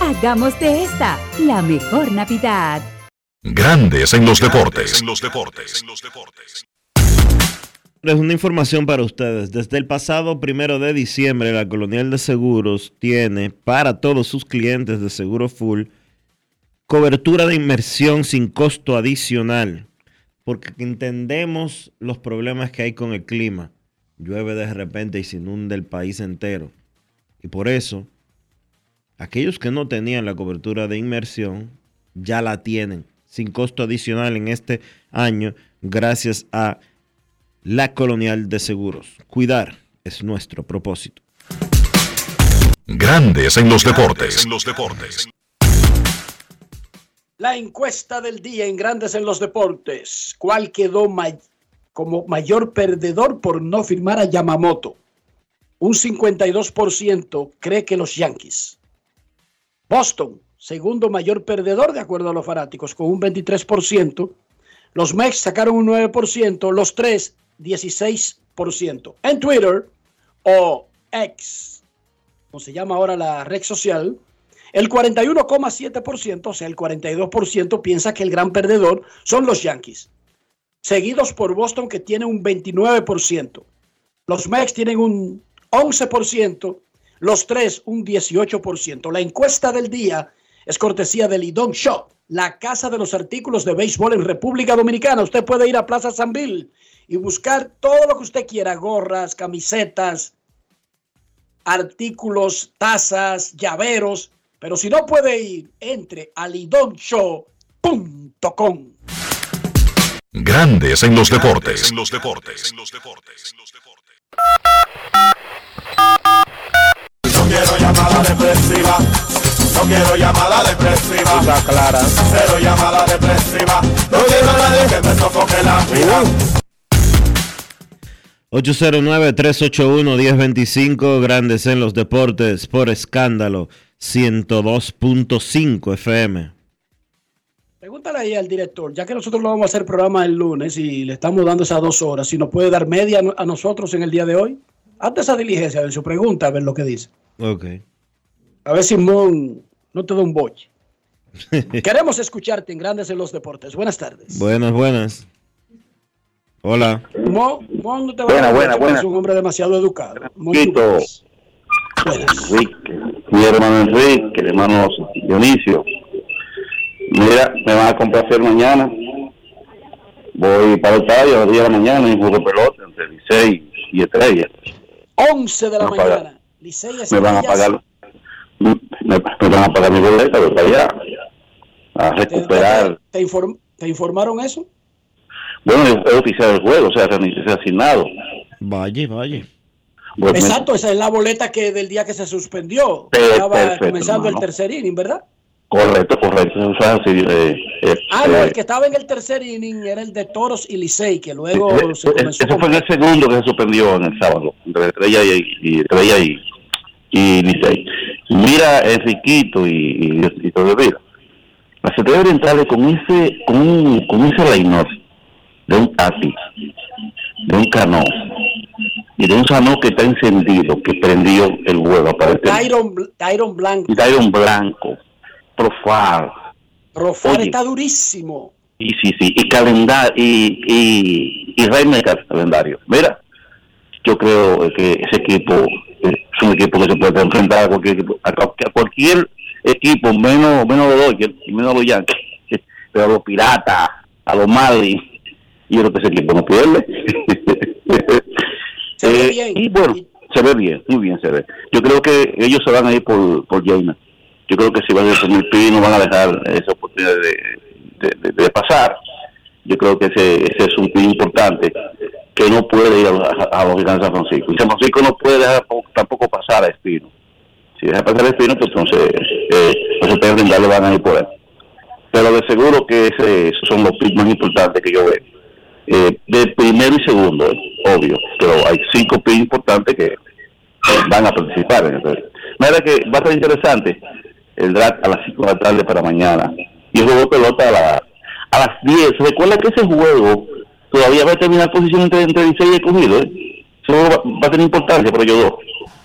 Speaker 24: Hagamos de esta la mejor Navidad.
Speaker 3: Grandes en los deportes. los deportes.
Speaker 1: Es una información para ustedes. Desde el pasado primero de diciembre, la Colonial de Seguros tiene para todos sus clientes de Seguro Full cobertura de inmersión sin costo adicional, porque entendemos los problemas que hay con el clima. Llueve de repente y se inunda el país entero. Y por eso Aquellos que no tenían la cobertura de inmersión ya la tienen sin costo adicional en este año gracias a la Colonial de Seguros. Cuidar es nuestro propósito.
Speaker 3: Grandes en los deportes. En los deportes.
Speaker 4: La encuesta del día en Grandes en los Deportes. ¿Cuál quedó como mayor perdedor por no firmar a Yamamoto? Un 52% cree que los Yankees. Boston, segundo mayor perdedor de acuerdo a los fanáticos, con un 23%. Los Mex sacaron un 9%, los tres 16%. En Twitter o X, como se llama ahora la red social, el 41,7%, o sea, el 42% piensa que el gran perdedor son los Yankees, seguidos por Boston que tiene un 29%. Los Mex tienen un 11% los tres, un 18%. La encuesta del día es cortesía del Lidón Shop, la casa de los artículos de béisbol en República Dominicana. Usted puede ir a Plaza Sanville y buscar todo lo que usted quiera, gorras, camisetas, artículos, tazas, llaveros. Pero si no puede ir, entre a lidonshow.com.
Speaker 3: Grandes en los deportes. En los deportes. En los deportes.
Speaker 36: quiero llamada depresiva. No quiero llamada depresiva. Está clara. Cero llamada depresiva. No quiero nadie que me sofoque la vida.
Speaker 1: 809-381-1025, grandes en los deportes, por escándalo, 102.5 FM.
Speaker 4: Pregúntale ahí al director, ya que nosotros lo vamos a hacer programa el lunes y le estamos dando esas dos horas, si nos puede dar media a nosotros en el día de hoy. Hazte esa diligencia de su pregunta, a ver lo que dice.
Speaker 1: Ok.
Speaker 4: A ver, Simón, no te da un boche. Queremos escucharte en Grandes en los Deportes. Buenas tardes.
Speaker 1: Buenas, buenas. Hola.
Speaker 4: Mo, Mo no te va a dar buena, Es un hombre demasiado educado.
Speaker 37: Quito. Enrique, mi hermano Enrique, el hermano Dionisio. Mira, me van a complacer mañana. Voy para el estadio a las 10 de la mañana y juego pelota entre Licey y Estrella.
Speaker 4: 11 de la
Speaker 37: pagar-
Speaker 4: mañana. Licey
Speaker 37: Me van a pagar, me, me van a pagar mi boleta, voy para allá a recuperar.
Speaker 4: ¿Te, inform- ¿Te informaron eso?
Speaker 37: Bueno, es, es oficial del juego, o sea, se se ha asignado.
Speaker 1: Vaya, vaya.
Speaker 37: Pues me-
Speaker 4: Exacto, esa es la boleta que del día que se suspendió. Estaba
Speaker 37: perfecto,
Speaker 4: comenzando el tercer inning, ¿verdad?
Speaker 37: Correcto, correcto. Es eh, eh,
Speaker 4: Ah, no,
Speaker 37: eh,
Speaker 4: el que estaba en el tercer inning era el de Toros y Licey, que luego
Speaker 37: eh,
Speaker 4: se
Speaker 37: eh,
Speaker 4: comenzó
Speaker 37: Eso fue en el segundo que se suspendió en el sábado, entre Estrella y, y Estrella y, y Licey. Mira, Enriquito y, y, y todo, mira, la Secretaría Oriental con ese, con, un- con ese line de un Tati, de un Cano y de un Sano que está encendido, que prendió el huevo aparentemente.
Speaker 4: Tyron, Tyron Blanco.
Speaker 37: Y Tyron Blanco, Profar,
Speaker 4: Profar
Speaker 37: Oye.
Speaker 4: está durísimo.
Speaker 37: y sí, sí, y calendario, y, y, y Rainmaker calendario. Mira, yo creo que ese equipo eh, es un equipo que se puede enfrentar a cualquier equipo, a, cual- a cualquier equipo, menos, menos los Dodgers y menos los Yankees, pero a los Piratas, a los Marlins, y yo creo que ese equipo no pierde. Eh, Y bueno, se ve bien, muy bien se ve. Yo creo que ellos se van a ir por, por Jaina. Yo creo que si van a ir por el Pino van a dejar esa oportunidad de, de- de- de pasar. Yo creo que ese, ese es un pin importante que no puede ir a, a los gigantes de San Francisco. Y San Francisco no puede dejar po- tampoco pasar a Espino. Si deja pasar a Espino, pues entonces eh, los estrellas le van a ir por él. Pero de seguro que ese, esos son los pins más importantes que yo veo. Eh, de primero y segundo, obvio, pero hay cinco pins importantes que van a participar en el. Mira que va a ser interesante el draft a las 5 de la tarde para mañana y de pelota a, la- a las 10. Recuerda que ese juego todavía va a terminar posición entre, entre 16 y escogido. ¿eh? Juego va, va a tener importancia para ellos dos,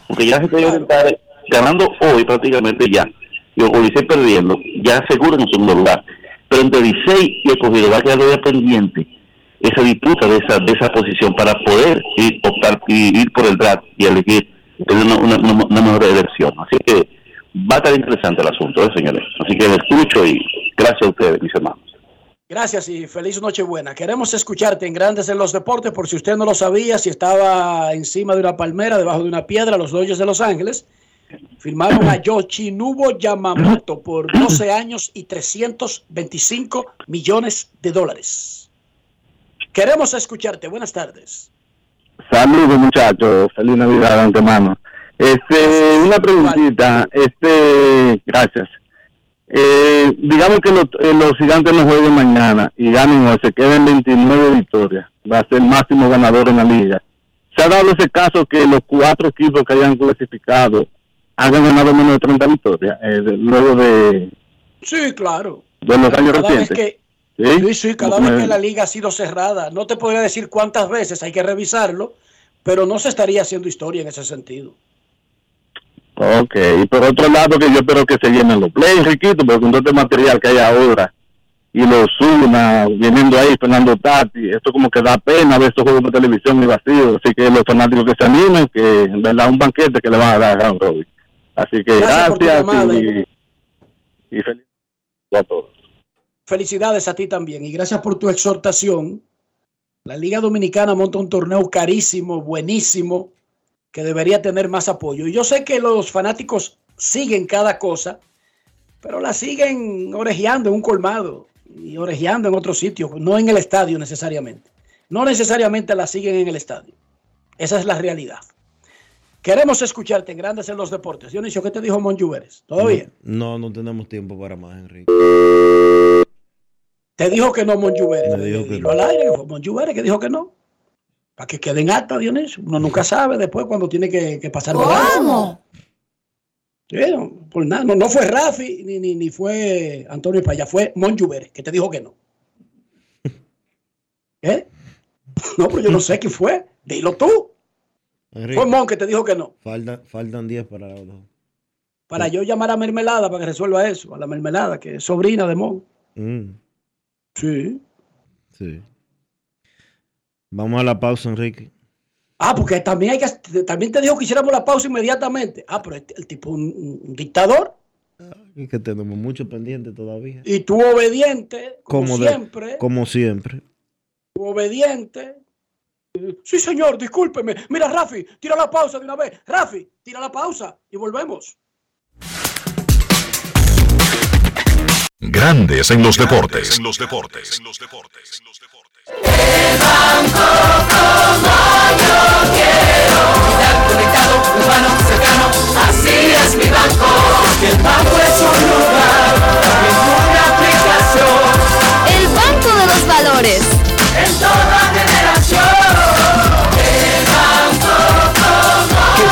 Speaker 37: porque ya se puede orientar ganando hoy prácticamente ya, y 16 perdiendo, ya aseguran un segundo lugar. Pero entre 16 y escogido va a quedar todavía pendiente esa disputa de esa de esa posición para poder ir optar y ir por el draft y elegir una- una mejor elección. Así que va a estar interesante el asunto, ¿eh, señores. Así que les escucho y gracias a ustedes, mis hermanos.
Speaker 4: Gracias y feliz Nochebuena. Queremos escucharte en Grandes en los Deportes, por si usted no lo sabía, si estaba encima de una palmera, debajo de una piedra, los Dodgers de Los Ángeles firmaron a Yoshinobu Yamamoto por 12 años y 325 millones de dólares. Queremos escucharte. Buenas tardes.
Speaker 38: Saludos muchachos, feliz Navidad antemano. Este, una preguntita, este, gracias. Eh, digamos que los, eh, los gigantes no jueguen mañana y ganen hoy, se queden 29 victorias, va a ser el máximo ganador en la liga. Se ha dado ese caso que los cuatro equipos que hayan clasificado hayan ganado menos de 30 victorias, eh, de- luego de,
Speaker 4: Sí, claro.
Speaker 38: de los años
Speaker 4: Cada vez
Speaker 38: recientes.
Speaker 4: que,
Speaker 38: ¿Sí?
Speaker 4: sí, sí, cada vez que la liga ha sido cerrada, no te podría decir cuántas veces, hay que revisarlo, pero no se estaría haciendo historia en ese sentido.
Speaker 38: Ok, y por otro lado que yo espero que se llenen los play, Riquito, porque con todo este material que hay ahora, y los Zuna, viniendo ahí, Fernando Tati, esto como que da pena ver estos juegos de televisión y vacíos, así que los fanáticos que se animen, que en verdad un banquete que le van a dar a Aaron Robin. Así que
Speaker 4: Gracias
Speaker 38: gracias, y, y feliz a todos.
Speaker 4: Felicidades a ti también y gracias por tu exhortación. La Liga Dominicana monta un torneo carísimo, buenísimo, que debería tener más apoyo. Y yo sé que los fanáticos siguen cada cosa, pero la siguen orejeando en un colmado y orejeando en otro sitio, no en el estadio necesariamente. No necesariamente la siguen en el estadio. Esa es la realidad. Queremos escucharte en Grandes en los Deportes. Dionisio, ¿qué te dijo Monjuveres? ¿Todo bien?
Speaker 1: No, no tenemos tiempo para más, Enrique.
Speaker 4: Te dijo que no Monjuveres.
Speaker 1: Me dijo que
Speaker 4: Dilo al aire, Monjuveres que dijo que no. Para que queden acta, Dionisio. Uno nunca sabe después cuando tiene que, que pasar por algo. Sí, no, por nada. No, no fue Rafi ni, ni, ni fue Antonio Paya, fue Monjuveres que te dijo que no. ¿Eh? No, pero yo no sé quién fue. Dilo tú.
Speaker 1: Enrique,
Speaker 4: Fue Mon que te dijo que no.
Speaker 1: falta- faltan 10 para los dos.
Speaker 4: Para yo llamar a Mermelada para que resuelva eso. A la Mermelada, que es sobrina de Mon.
Speaker 1: Mm,
Speaker 4: Sí.
Speaker 1: sí. Vamos a la pausa, Enrique.
Speaker 4: Ah, porque también hay que, también te dijo que hiciéramos la pausa inmediatamente. Ah, pero el, el tipo un, un dictador
Speaker 1: Es que tenemos mucho pendiente todavía.
Speaker 4: y tú obediente, como, siempre.
Speaker 1: como siempre.
Speaker 4: obediente. Sí, señor, discúlpeme. Mira, Rafi, tira la pausa de una vez. Rafi, tira la pausa y volvemos.
Speaker 3: Grandes en los deportes. En los deportes.
Speaker 39: El banco como yo quiero. Estar conectado, humano, cercano, así es mi banco. Que el banco es un lugar, es una aplicación.
Speaker 14: El banco de los valores.
Speaker 39: En toda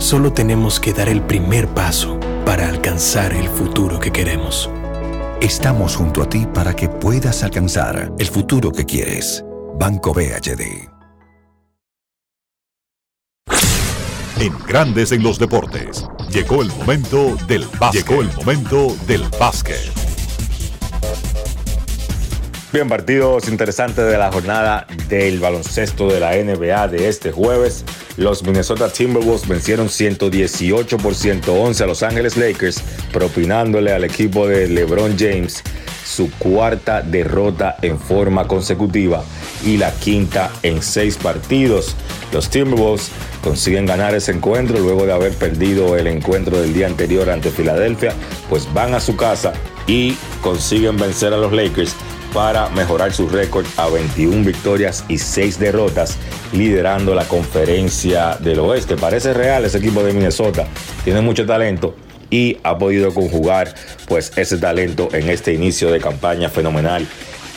Speaker 9: Solo tenemos que dar el primer paso para alcanzar el futuro que queremos.
Speaker 40: Estamos junto a ti para que puedas alcanzar el futuro que quieres. Banco BHD.
Speaker 3: En Grandes en los Deportes, llegó el momento del básquet. Llegó el momento del básquet.
Speaker 21: Bien, partidos interesantes de la jornada del baloncesto de la NBA de este jueves. Los Minnesota Timberwolves vencieron 118 por 111 a Los Ángeles Lakers, propinándole al equipo de LeBron James su cuarta derrota en forma consecutiva y la quinta en seis partidos. Los Timberwolves consiguen ganar ese encuentro luego de haber perdido el encuentro del día anterior ante Filadelfia, pues van a su casa y consiguen vencer a los Lakers para mejorar su récord a 21 victorias y 6 derrotas, liderando la conferencia del oeste. Parece real ese equipo de Minnesota, tiene mucho talento y ha podido conjugar pues ese talento en este inicio de campaña fenomenal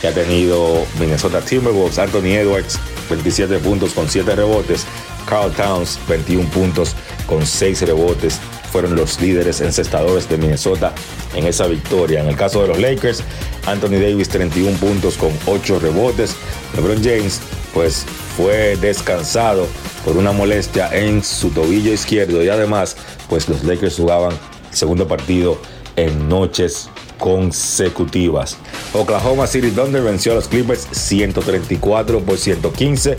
Speaker 21: que ha tenido Minnesota Timberwolves, Anthony Edwards 27 puntos con 7 rebotes, Carl Towns 21 puntos con 6 rebotes fueron los líderes encestadores de Minnesota en esa victoria. En el caso de los Lakers, Anthony Davis 31 puntos con 8 rebotes. LeBron James pues fue descansado por una molestia en su tobillo izquierdo y además pues los Lakers jugaban segundo partido en noches consecutivas. Oklahoma City Thunder venció a los Clippers 134 por 115.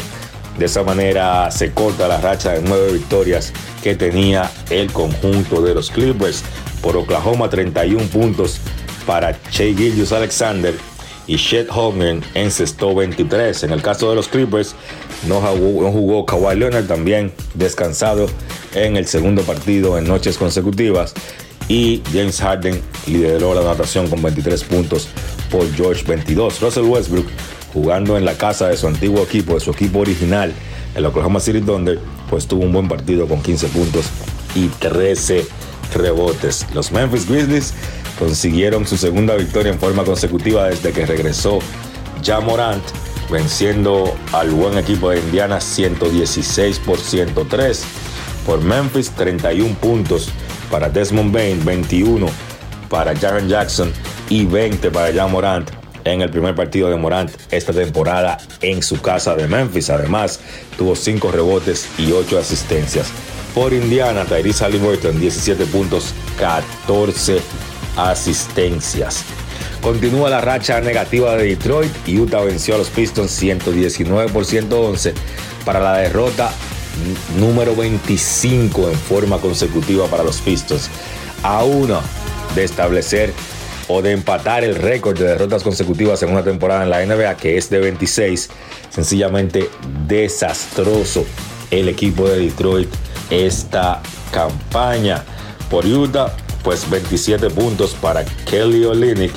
Speaker 21: De esa manera se corta la racha de nueve victorias que tenía el conjunto de los Clippers. Por Oklahoma 31 puntos para Shea Gillius Alexander y Chet Holmgren encestó 23. En el caso de los Clippers no jugó, no jugó Kawhi Leonard también descansado en el segundo partido en noches consecutivas y James Harden lideró la anotación con 23 puntos por George 22. Russell Westbrook jugando en la casa de su antiguo equipo, de su equipo original, el Oklahoma City Thunder, pues tuvo un buen partido con 15 puntos y 13 rebotes. Los Memphis Grizzlies consiguieron su segunda victoria en forma consecutiva desde que regresó Ja Morant, venciendo al buen equipo de Indiana 116 por 103. Por Memphis 31 puntos para Desmond Bain, 21 para Jaren Jackson y 20 para Ja Morant en el primer partido de Morant esta temporada en su casa de Memphis. Además, tuvo 5 rebotes y 8 asistencias. Por Indiana, Tyrese Halliburton, 17 puntos, 14 asistencias. Continúa la racha negativa de Detroit Utah venció a los Pistons 119 por 111 para la derrota número 25 en forma consecutiva para los Pistons. A uno de establecer o de empatar el récord de derrotas consecutivas en una temporada en la NBA que es de 26. Sencillamente desastroso el equipo de Detroit esta campaña. Por Utah, pues 27 puntos para Kelly Olynyk.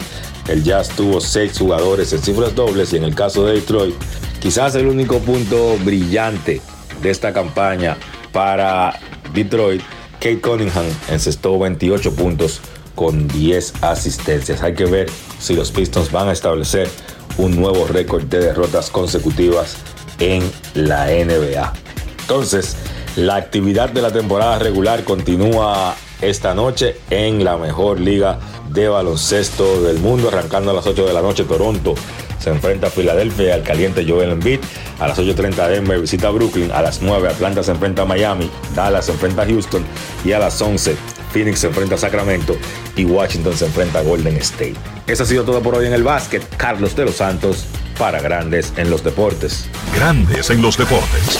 Speaker 21: El Jazz tuvo 6 jugadores en cifras dobles y en el caso de Detroit, quizás el único punto brillante de esta campaña para Detroit, Kate Cunningham encestó 28 puntos con 10 asistencias. Hay que ver si los Pistons van a establecer un nuevo récord de derrotas consecutivas en la NBA. Entonces, la actividad de la temporada regular continúa esta noche en la mejor liga de baloncesto del mundo, arrancando a las 8 de la noche Toronto se enfrenta a Filadelfia al caliente Joel Embiid. A las 8.30 Denver visita Brooklyn. A las 9 Atlanta se enfrenta a Miami. Dallas se enfrenta a Houston. Y a las 11 Phoenix se enfrenta a Sacramento. Y Washington se enfrenta a Golden State. Eso ha sido todo por hoy en el básquet. Carlos de los Santos para Grandes en los Deportes.
Speaker 3: Grandes en los Deportes.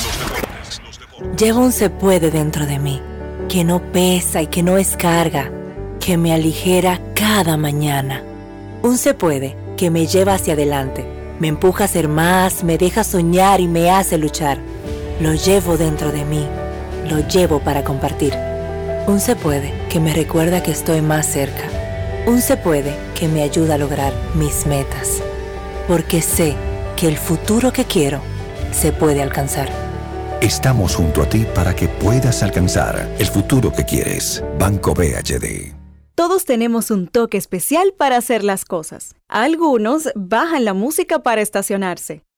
Speaker 27: Llevo un se puede dentro de mí, que no pesa y que no es carga, que me aligera cada mañana. Un se puede que me lleva hacia adelante, me empuja a ser más, me deja soñar y me hace luchar. Lo llevo dentro de mí, lo llevo para compartir. Un se puede que me recuerda que estoy más cerca. Un se puede que me ayuda a lograr mis metas. Porque sé que el futuro que quiero se puede alcanzar.
Speaker 41: Estamos junto a ti para que puedas alcanzar el futuro que quieres. Banco BHD.
Speaker 10: Todos tenemos un toque especial para hacer las cosas. Algunos bajan la música para estacionarse.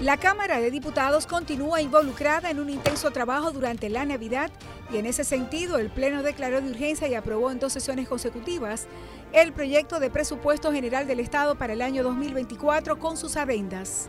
Speaker 11: La Cámara de Diputados continúa involucrada en un intenso trabajo durante la Navidad y en ese sentido el Pleno declaró de urgencia y aprobó en dos sesiones consecutivas el proyecto de presupuesto general del Estado para el año 2024 con sus adendas.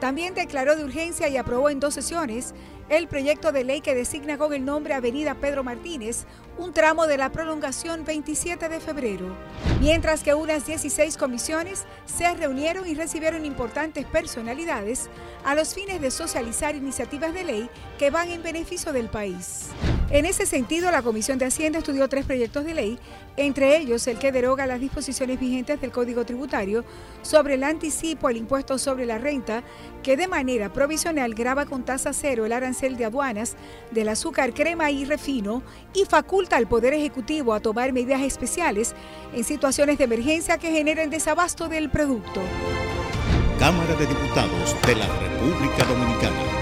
Speaker 11: También declaró de urgencia y aprobó en dos sesiones el proyecto de ley que designa con el nombre Avenida Pedro Martínez un tramo de la prolongación 27 de febrero. Mientras que unas 16 comisiones se reunieron y recibieron importantes personalidades a los fines de socializar iniciativas de ley que van en beneficio del país. En ese sentido, la Comisión de Hacienda estudió tres proyectos de ley, entre ellos el que deroga las disposiciones vigentes del Código Tributario sobre el anticipo al impuesto sobre la renta, que de manera provisional graba con tasa cero el arancel de aduanas del azúcar, crema y refino y faculta al Poder Ejecutivo a tomar medidas especiales en situaciones de emergencia que generen desabasto del producto.
Speaker 35: Cámara de Diputados de la República Dominicana.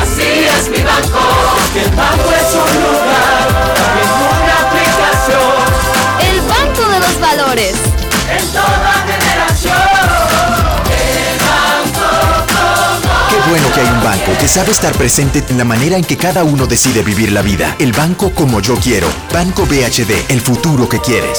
Speaker 36: Así es mi banco. Que el banco es un lugar, también una aplicación.
Speaker 42: El Banco de los Valores.
Speaker 36: En toda generación. El banco como
Speaker 43: Qué bueno que hay un banco que sabe estar presente en la manera en que cada uno decide vivir la vida. El banco como yo quiero. Banco BHD, el futuro que quieres.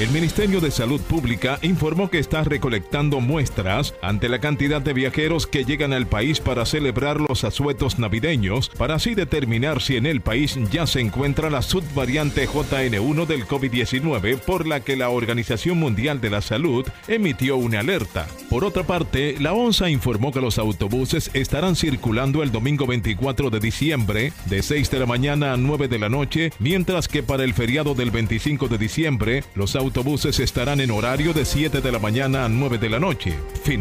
Speaker 14: El Ministerio de Salud Pública informó que está recolectando muestras ante la cantidad de viajeros que llegan al país para celebrar los asuetos navideños, para así determinar si en el país ya se encuentra la subvariante JN1 del COVID-19, por la que la Organización Mundial de la Salud emitió una alerta. Por otra parte, la ONSA informó que los autobuses estarán circulando el domingo 24 de diciembre de 6 de la mañana a 9 de la noche, mientras que para el feriado del 25 de diciembre los autobuses estarán en horario de 7 de la mañana a 9 de la noche. Final